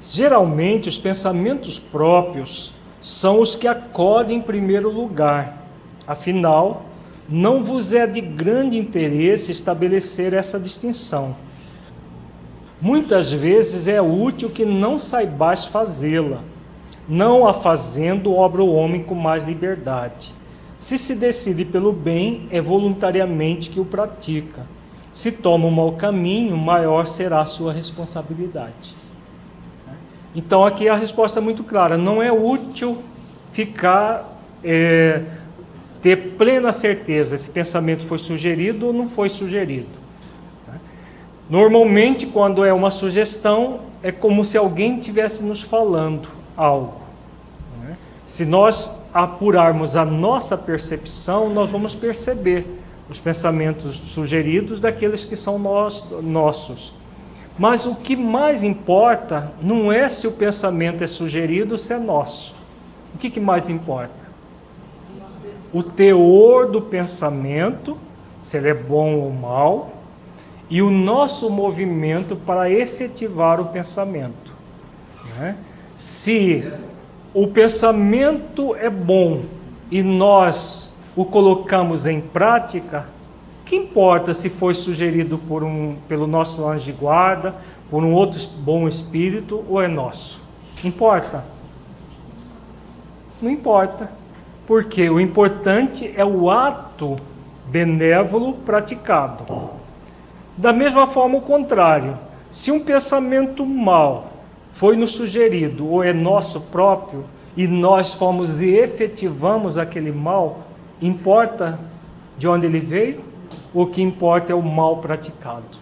Geralmente, os pensamentos próprios são os que acordam em primeiro lugar. Afinal, não vos é de grande interesse estabelecer essa distinção Muitas vezes é útil que não saibais fazê-la. Não a fazendo, obra o homem com mais liberdade. Se se decide pelo bem, é voluntariamente que o pratica. Se toma um mau caminho, maior será a sua responsabilidade. Então aqui a resposta é muito clara: não é útil ficar é, ter plena certeza se pensamento foi sugerido ou não foi sugerido. Normalmente, quando é uma sugestão, é como se alguém estivesse nos falando algo. Né? Se nós apurarmos a nossa percepção, nós vamos perceber os pensamentos sugeridos daqueles que são nós, nossos. Mas o que mais importa não é se o pensamento é sugerido ou se é nosso. O que, que mais importa? O teor do pensamento, se ele é bom ou mal, e o nosso movimento para efetivar o pensamento. Né? Se o pensamento é bom e nós o colocamos em prática, que importa se foi sugerido por um, pelo nosso anjo de guarda, por um outro bom espírito ou é nosso? Importa? Não importa. Porque o importante é o ato benévolo praticado. Da mesma forma, o contrário. Se um pensamento mal foi nos sugerido ou é nosso próprio e nós fomos e efetivamos aquele mal, importa de onde ele veio? O que importa é o mal praticado.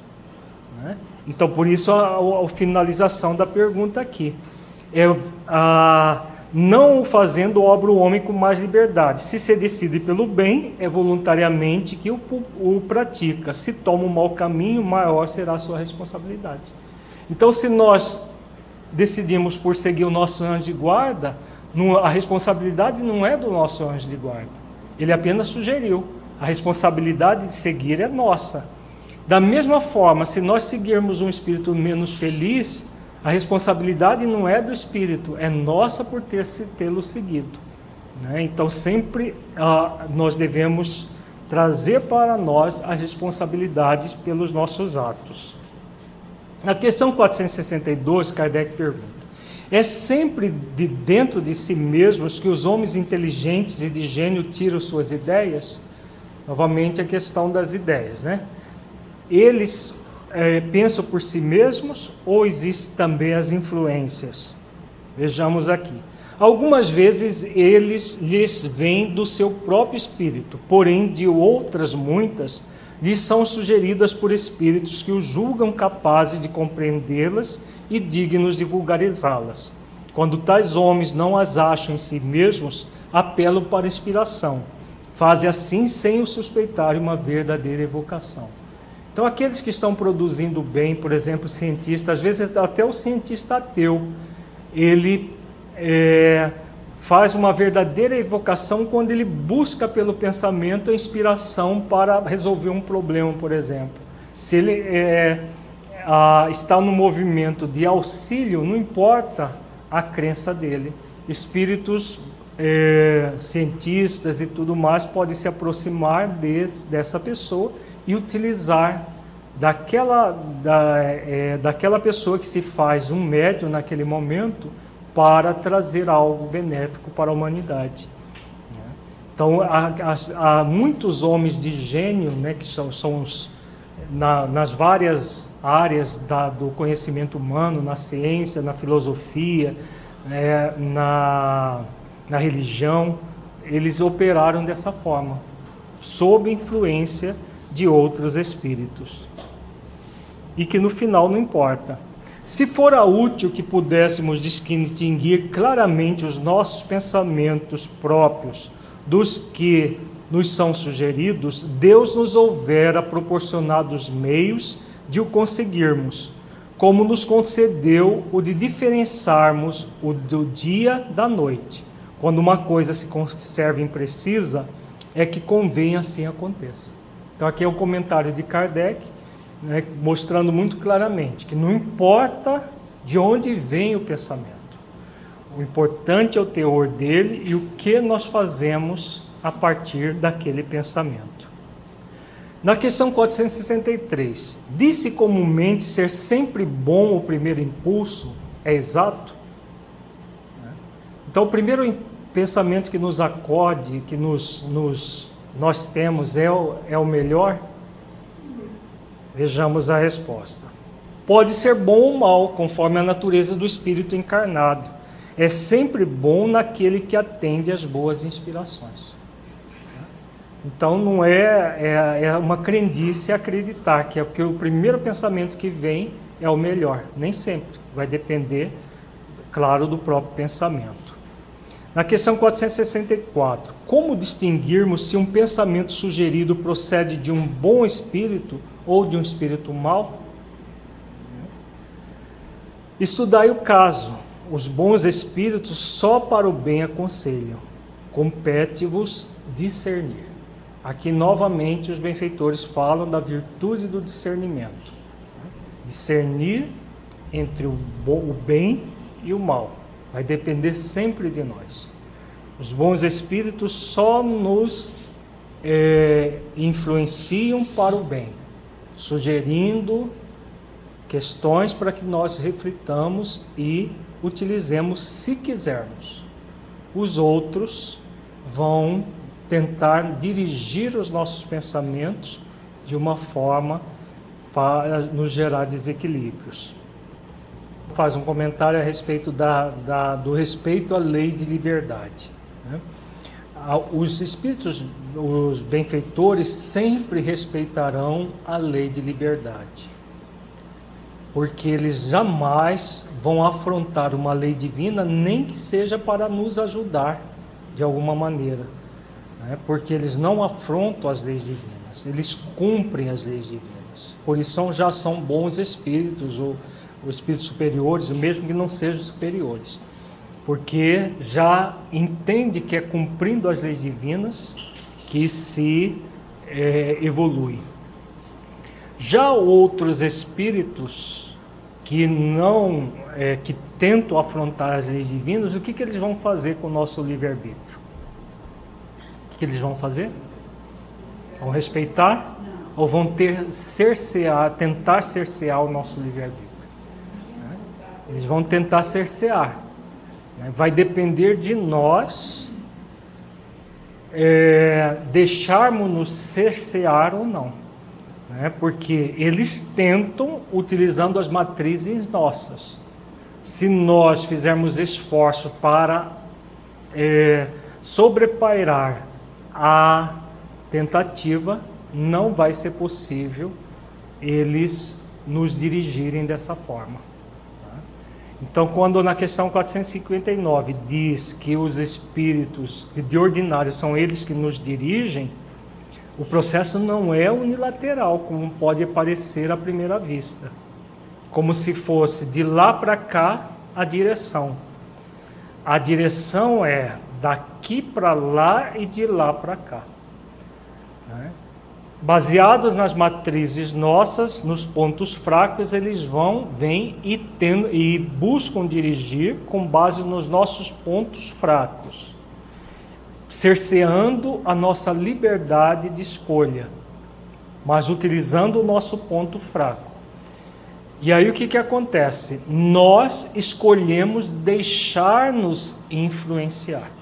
Né? Então, por isso a, a, finalização da pergunta aqui. É a não fazendo obra o homem com mais liberdade. Se se decide pelo bem, é voluntariamente que o, o pratica. Se toma um mau caminho, maior será a sua responsabilidade. Então, se nós decidimos por seguir o nosso anjo de guarda, a responsabilidade não é do nosso anjo de guarda. Ele apenas sugeriu. A responsabilidade de seguir é nossa. Da mesma forma, se nós seguirmos um espírito menos feliz, a responsabilidade não é do espírito, é nossa por ter tê-lo seguido. Né? Então, sempre ah, nós devemos trazer para nós as responsabilidades pelos nossos atos. Na questão 462, Kardec pergunta: é sempre de dentro de si mesmos que os homens inteligentes e de gênio tiram suas ideias? Novamente a questão das ideias, né? Eles é, pensam por si mesmos ou existem também as influências? Vejamos aqui. Algumas vezes eles lhes vêm do seu próprio espírito, porém de outras muitas lhes são sugeridas por espíritos que os julgam capazes de compreendê-las e dignos de vulgarizá-las. Quando tais homens não as acham em si mesmos, apelam para inspiração. Fazem assim sem o suspeitar uma verdadeira evocação. Então, aqueles que estão produzindo bem, por exemplo, cientistas, às vezes até o cientista ateu, ele é, faz uma verdadeira evocação quando ele busca pelo pensamento a inspiração para resolver um problema, por exemplo. Se ele é, a, está no movimento de auxílio, não importa a crença dele. Espíritos é, cientistas e tudo mais podem se aproximar de, dessa pessoa e utilizar daquela, da, é, daquela pessoa que se faz um médium naquele momento para trazer algo benéfico para a humanidade. Então, há, há, há muitos homens de gênio, né, que são, são os, na, nas várias áreas da, do conhecimento humano, na ciência, na filosofia, né, na, na religião, eles operaram dessa forma, sob influência de outros espíritos. E que no final não importa, se fora útil que pudéssemos distinguir claramente os nossos pensamentos próprios dos que nos são sugeridos, Deus nos houvera proporcionado os meios de o conseguirmos, como nos concedeu o de diferenciarmos o do dia da noite. Quando uma coisa se conserva imprecisa, é que convém assim aconteça. Então, aqui é o comentário de Kardec né, mostrando muito claramente que não importa de onde vem o pensamento, o importante é o teor dele e o que nós fazemos a partir daquele pensamento. Na questão 463, disse comumente ser sempre bom o primeiro impulso, é exato? Então, o primeiro pensamento que nos acode, que nos, nos nós temos, é o, é o melhor? Vejamos a resposta. Pode ser bom ou mal, conforme a natureza do espírito encarnado. É sempre bom naquele que atende às boas inspirações. Então não é, é, é uma crendice acreditar que é porque o primeiro pensamento que vem é o melhor. Nem sempre. Vai depender, claro, do próprio pensamento. Na questão 464, como distinguirmos se um pensamento sugerido procede de um bom espírito ou de um espírito mau? Estudai o caso. Os bons espíritos só para o bem aconselham. Compete-vos discernir. Aqui novamente os benfeitores falam da virtude do discernimento. Discernir entre o bem e o mal. Vai depender sempre de nós. Os bons espíritos só nos é, influenciam para o bem sugerindo questões para que nós reflitamos e utilizemos se quisermos. Os outros vão tentar dirigir os nossos pensamentos de uma forma para nos gerar desequilíbrios. Faz um comentário a respeito da, da do respeito à lei de liberdade. Né? os espíritos, os benfeitores, sempre respeitarão a lei de liberdade, porque eles jamais vão afrontar uma lei divina, nem que seja para nos ajudar de alguma maneira, né? porque eles não afrontam as leis divinas, eles cumprem as leis divinas, por isso já são bons espíritos, ou, ou espíritos superiores, mesmo que não sejam superiores porque já entende que é cumprindo as leis divinas que se é, evolui. Já outros espíritos que não, é, que tentam afrontar as leis divinas, o que, que eles vão fazer com o nosso livre-arbítrio? O que, que eles vão fazer? Vão respeitar? Ou vão ter cercear, tentar cercear o nosso livre-arbítrio? Eles vão tentar cercear. Né? Vai depender de nós é, deixarmos-nos cercear ou não. Né? Porque eles tentam utilizando as matrizes nossas. Se nós fizermos esforço para é, sobrepairar a tentativa, não vai ser possível eles nos dirigirem dessa forma. Então, quando na questão 459 diz que os espíritos de ordinário são eles que nos dirigem, o processo não é unilateral, como pode parecer à primeira vista. Como se fosse de lá para cá a direção. A direção é daqui para lá e de lá para cá. Né? Baseados nas matrizes nossas, nos pontos fracos, eles vão, vêm e, tendo, e buscam dirigir com base nos nossos pontos fracos, cerceando a nossa liberdade de escolha, mas utilizando o nosso ponto fraco. E aí o que, que acontece? Nós escolhemos deixar-nos influenciar.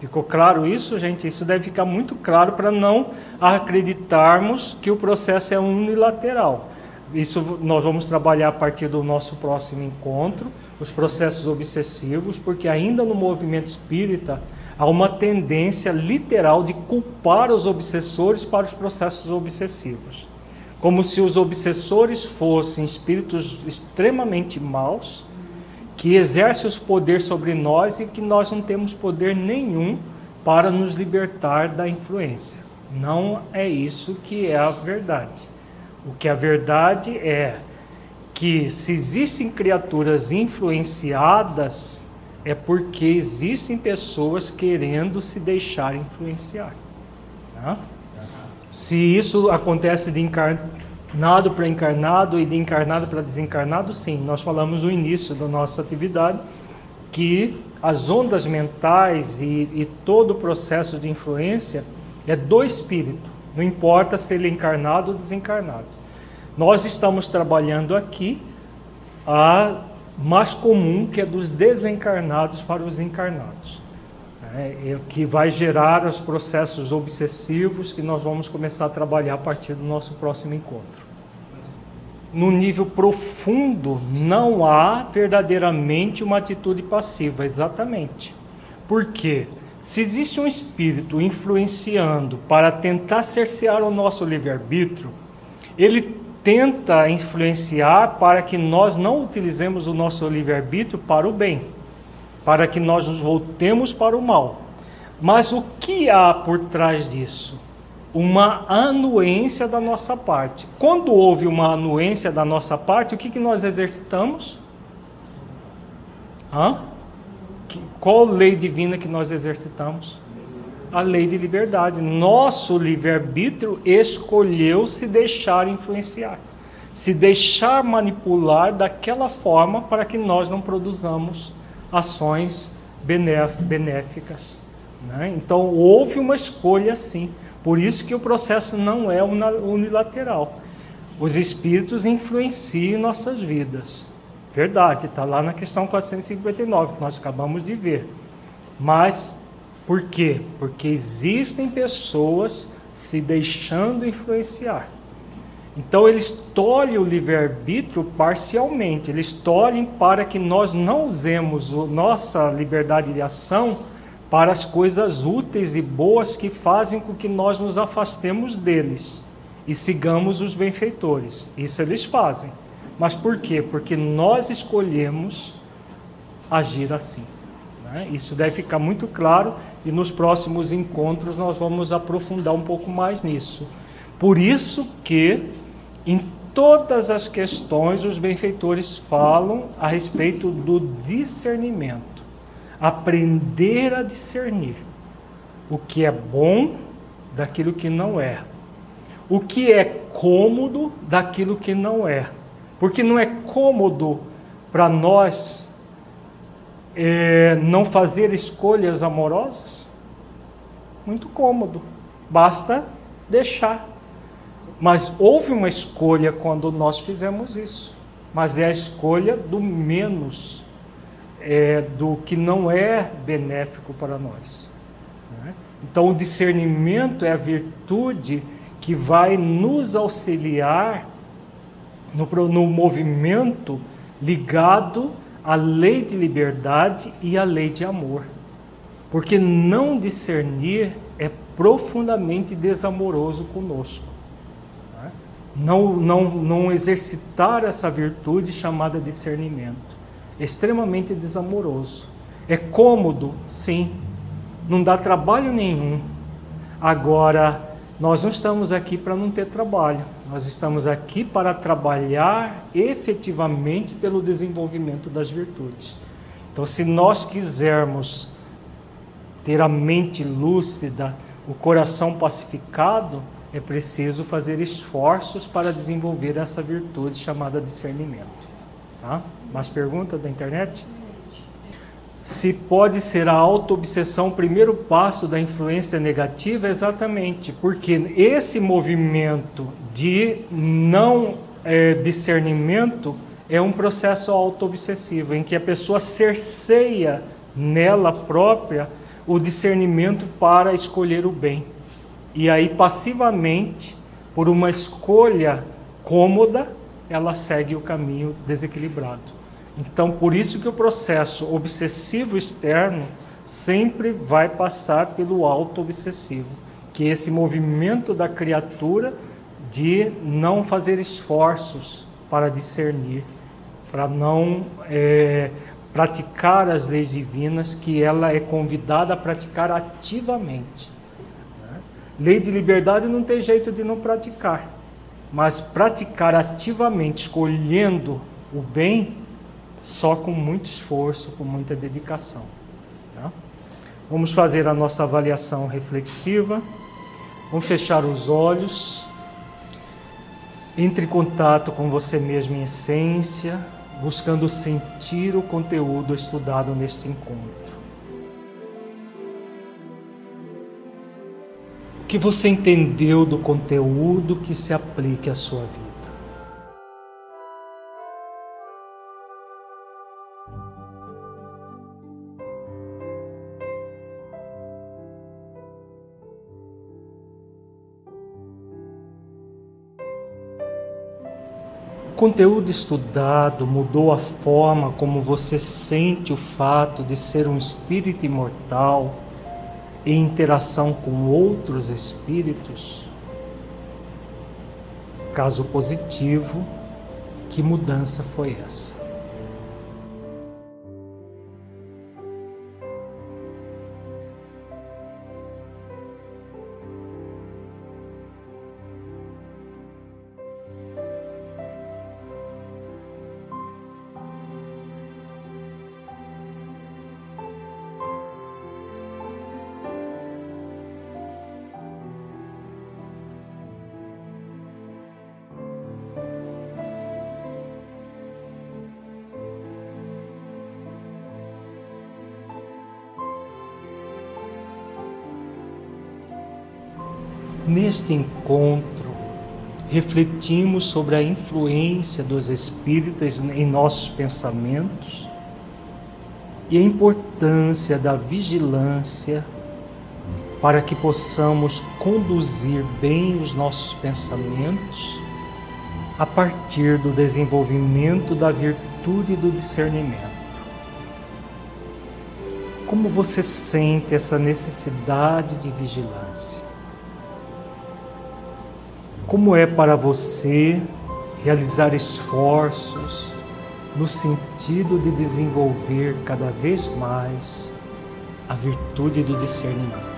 Ficou claro isso, gente? Isso deve ficar muito claro para não acreditarmos que o processo é unilateral. Isso nós vamos trabalhar a partir do nosso próximo encontro, os processos obsessivos, porque ainda no movimento espírita há uma tendência literal de culpar os obsessores para os processos obsessivos. Como se os obsessores fossem espíritos extremamente maus que exerce os poderes sobre nós e que nós não temos poder nenhum para nos libertar da influência. Não é isso que é a verdade. O que a verdade é que se existem criaturas influenciadas, é porque existem pessoas querendo se deixar influenciar. Tá? Se isso acontece de encarnar nado para encarnado e de encarnado para desencarnado, sim. Nós falamos no início da nossa atividade que as ondas mentais e, e todo o processo de influência é do espírito, não importa se ele é encarnado ou desencarnado. Nós estamos trabalhando aqui a mais comum, que é dos desencarnados para os encarnados, né? que vai gerar os processos obsessivos que nós vamos começar a trabalhar a partir do nosso próximo encontro no nível profundo, não há verdadeiramente uma atitude passiva, exatamente. Por quê? Se existe um espírito influenciando para tentar cercear o nosso livre-arbítrio, ele tenta influenciar para que nós não utilizemos o nosso livre-arbítrio para o bem, para que nós nos voltemos para o mal. Mas o que há por trás disso? uma anuência da nossa parte. Quando houve uma anuência da nossa parte, o que, que nós exercitamos? Hã? Qual lei divina que nós exercitamos? A lei de liberdade. Nosso livre-arbítrio escolheu se deixar influenciar, se deixar manipular daquela forma para que nós não produzamos ações benéficas. Né? Então houve uma escolha sim. Por isso que o processo não é unilateral. Os espíritos influenciam nossas vidas. Verdade, está lá na questão 459, que nós acabamos de ver. Mas por quê? Porque existem pessoas se deixando influenciar. Então eles tolhem o livre-arbítrio parcialmente, eles tolhem para que nós não usemos nossa liberdade de ação para as coisas úteis e boas que fazem com que nós nos afastemos deles e sigamos os benfeitores. Isso eles fazem. Mas por quê? Porque nós escolhemos agir assim. Né? Isso deve ficar muito claro e nos próximos encontros nós vamos aprofundar um pouco mais nisso. Por isso que em todas as questões os benfeitores falam a respeito do discernimento aprender a discernir o que é bom daquilo que não é. O que é cômodo daquilo que não é. Porque não é cômodo para nós é, não fazer escolhas amorosas? Muito cômodo, basta deixar. Mas houve uma escolha quando nós fizemos isso, mas é a escolha do menos, é, do que não é benéfico para nós. Né? Então, o discernimento é a virtude que vai nos auxiliar no, no movimento ligado à lei de liberdade e à lei de amor. Porque não discernir é profundamente desamoroso conosco. Não, não, não exercitar essa virtude chamada discernimento. É extremamente desamoroso. É cômodo, sim. Não dá trabalho nenhum. Agora, nós não estamos aqui para não ter trabalho. Nós estamos aqui para trabalhar efetivamente pelo desenvolvimento das virtudes. Então, se nós quisermos ter a mente lúcida, o coração pacificado, é preciso fazer esforços para desenvolver essa virtude chamada discernimento. Tá? Mais pergunta da internet? Se pode ser a autoobsessão o primeiro passo da influência negativa, exatamente, porque esse movimento de não é, discernimento é um processo autoobsessivo, em que a pessoa cerceia nela própria o discernimento para escolher o bem. E aí, passivamente, por uma escolha cômoda, ela segue o caminho desequilibrado. Então, por isso que o processo obsessivo externo sempre vai passar pelo auto-obsessivo, que é esse movimento da criatura de não fazer esforços para discernir, para não é, praticar as leis divinas que ela é convidada a praticar ativamente. Lei de liberdade não tem jeito de não praticar, mas praticar ativamente, escolhendo o bem, só com muito esforço, com muita dedicação. Tá? Vamos fazer a nossa avaliação reflexiva. Vamos fechar os olhos. Entre em contato com você mesmo em essência, buscando sentir o conteúdo estudado neste encontro. Que você entendeu do conteúdo que se aplique à sua vida? conteúdo estudado mudou a forma como você sente o fato de ser um espírito imortal em interação com outros espíritos? Caso positivo, que mudança foi essa? Neste encontro, refletimos sobre a influência dos espíritos em nossos pensamentos e a importância da vigilância para que possamos conduzir bem os nossos pensamentos a partir do desenvolvimento da virtude do discernimento. Como você sente essa necessidade de vigilância? Como é para você realizar esforços no sentido de desenvolver cada vez mais a virtude do discernimento?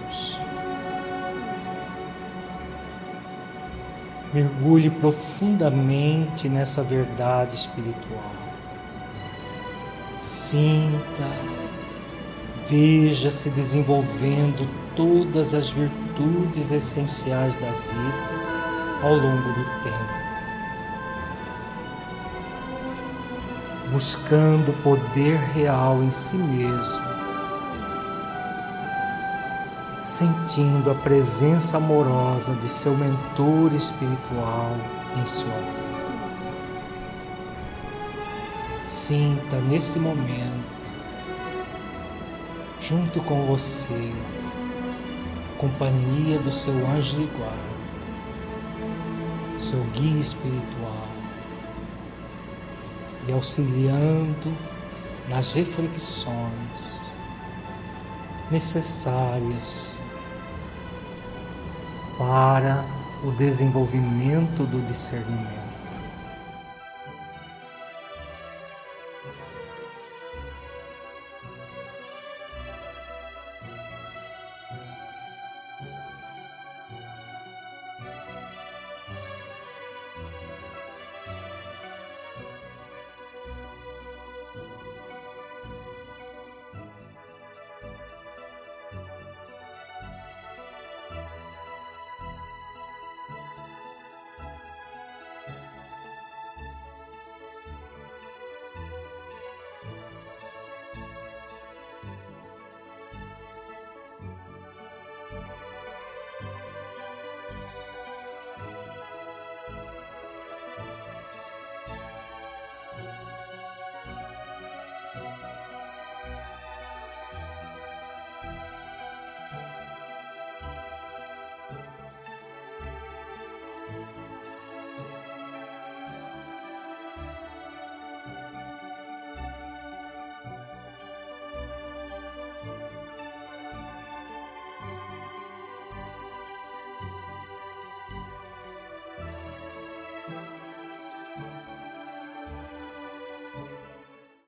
Mergulhe profundamente nessa verdade espiritual. Sinta, veja se desenvolvendo todas as virtudes essenciais da vida ao longo do tempo. Buscando o poder real em si mesmo sentindo a presença amorosa de seu mentor espiritual em sua vida. Sinta nesse momento, junto com você, a companhia do seu anjo de guarda, seu guia espiritual, lhe auxiliando nas reflexões necessárias para o desenvolvimento do discernimento.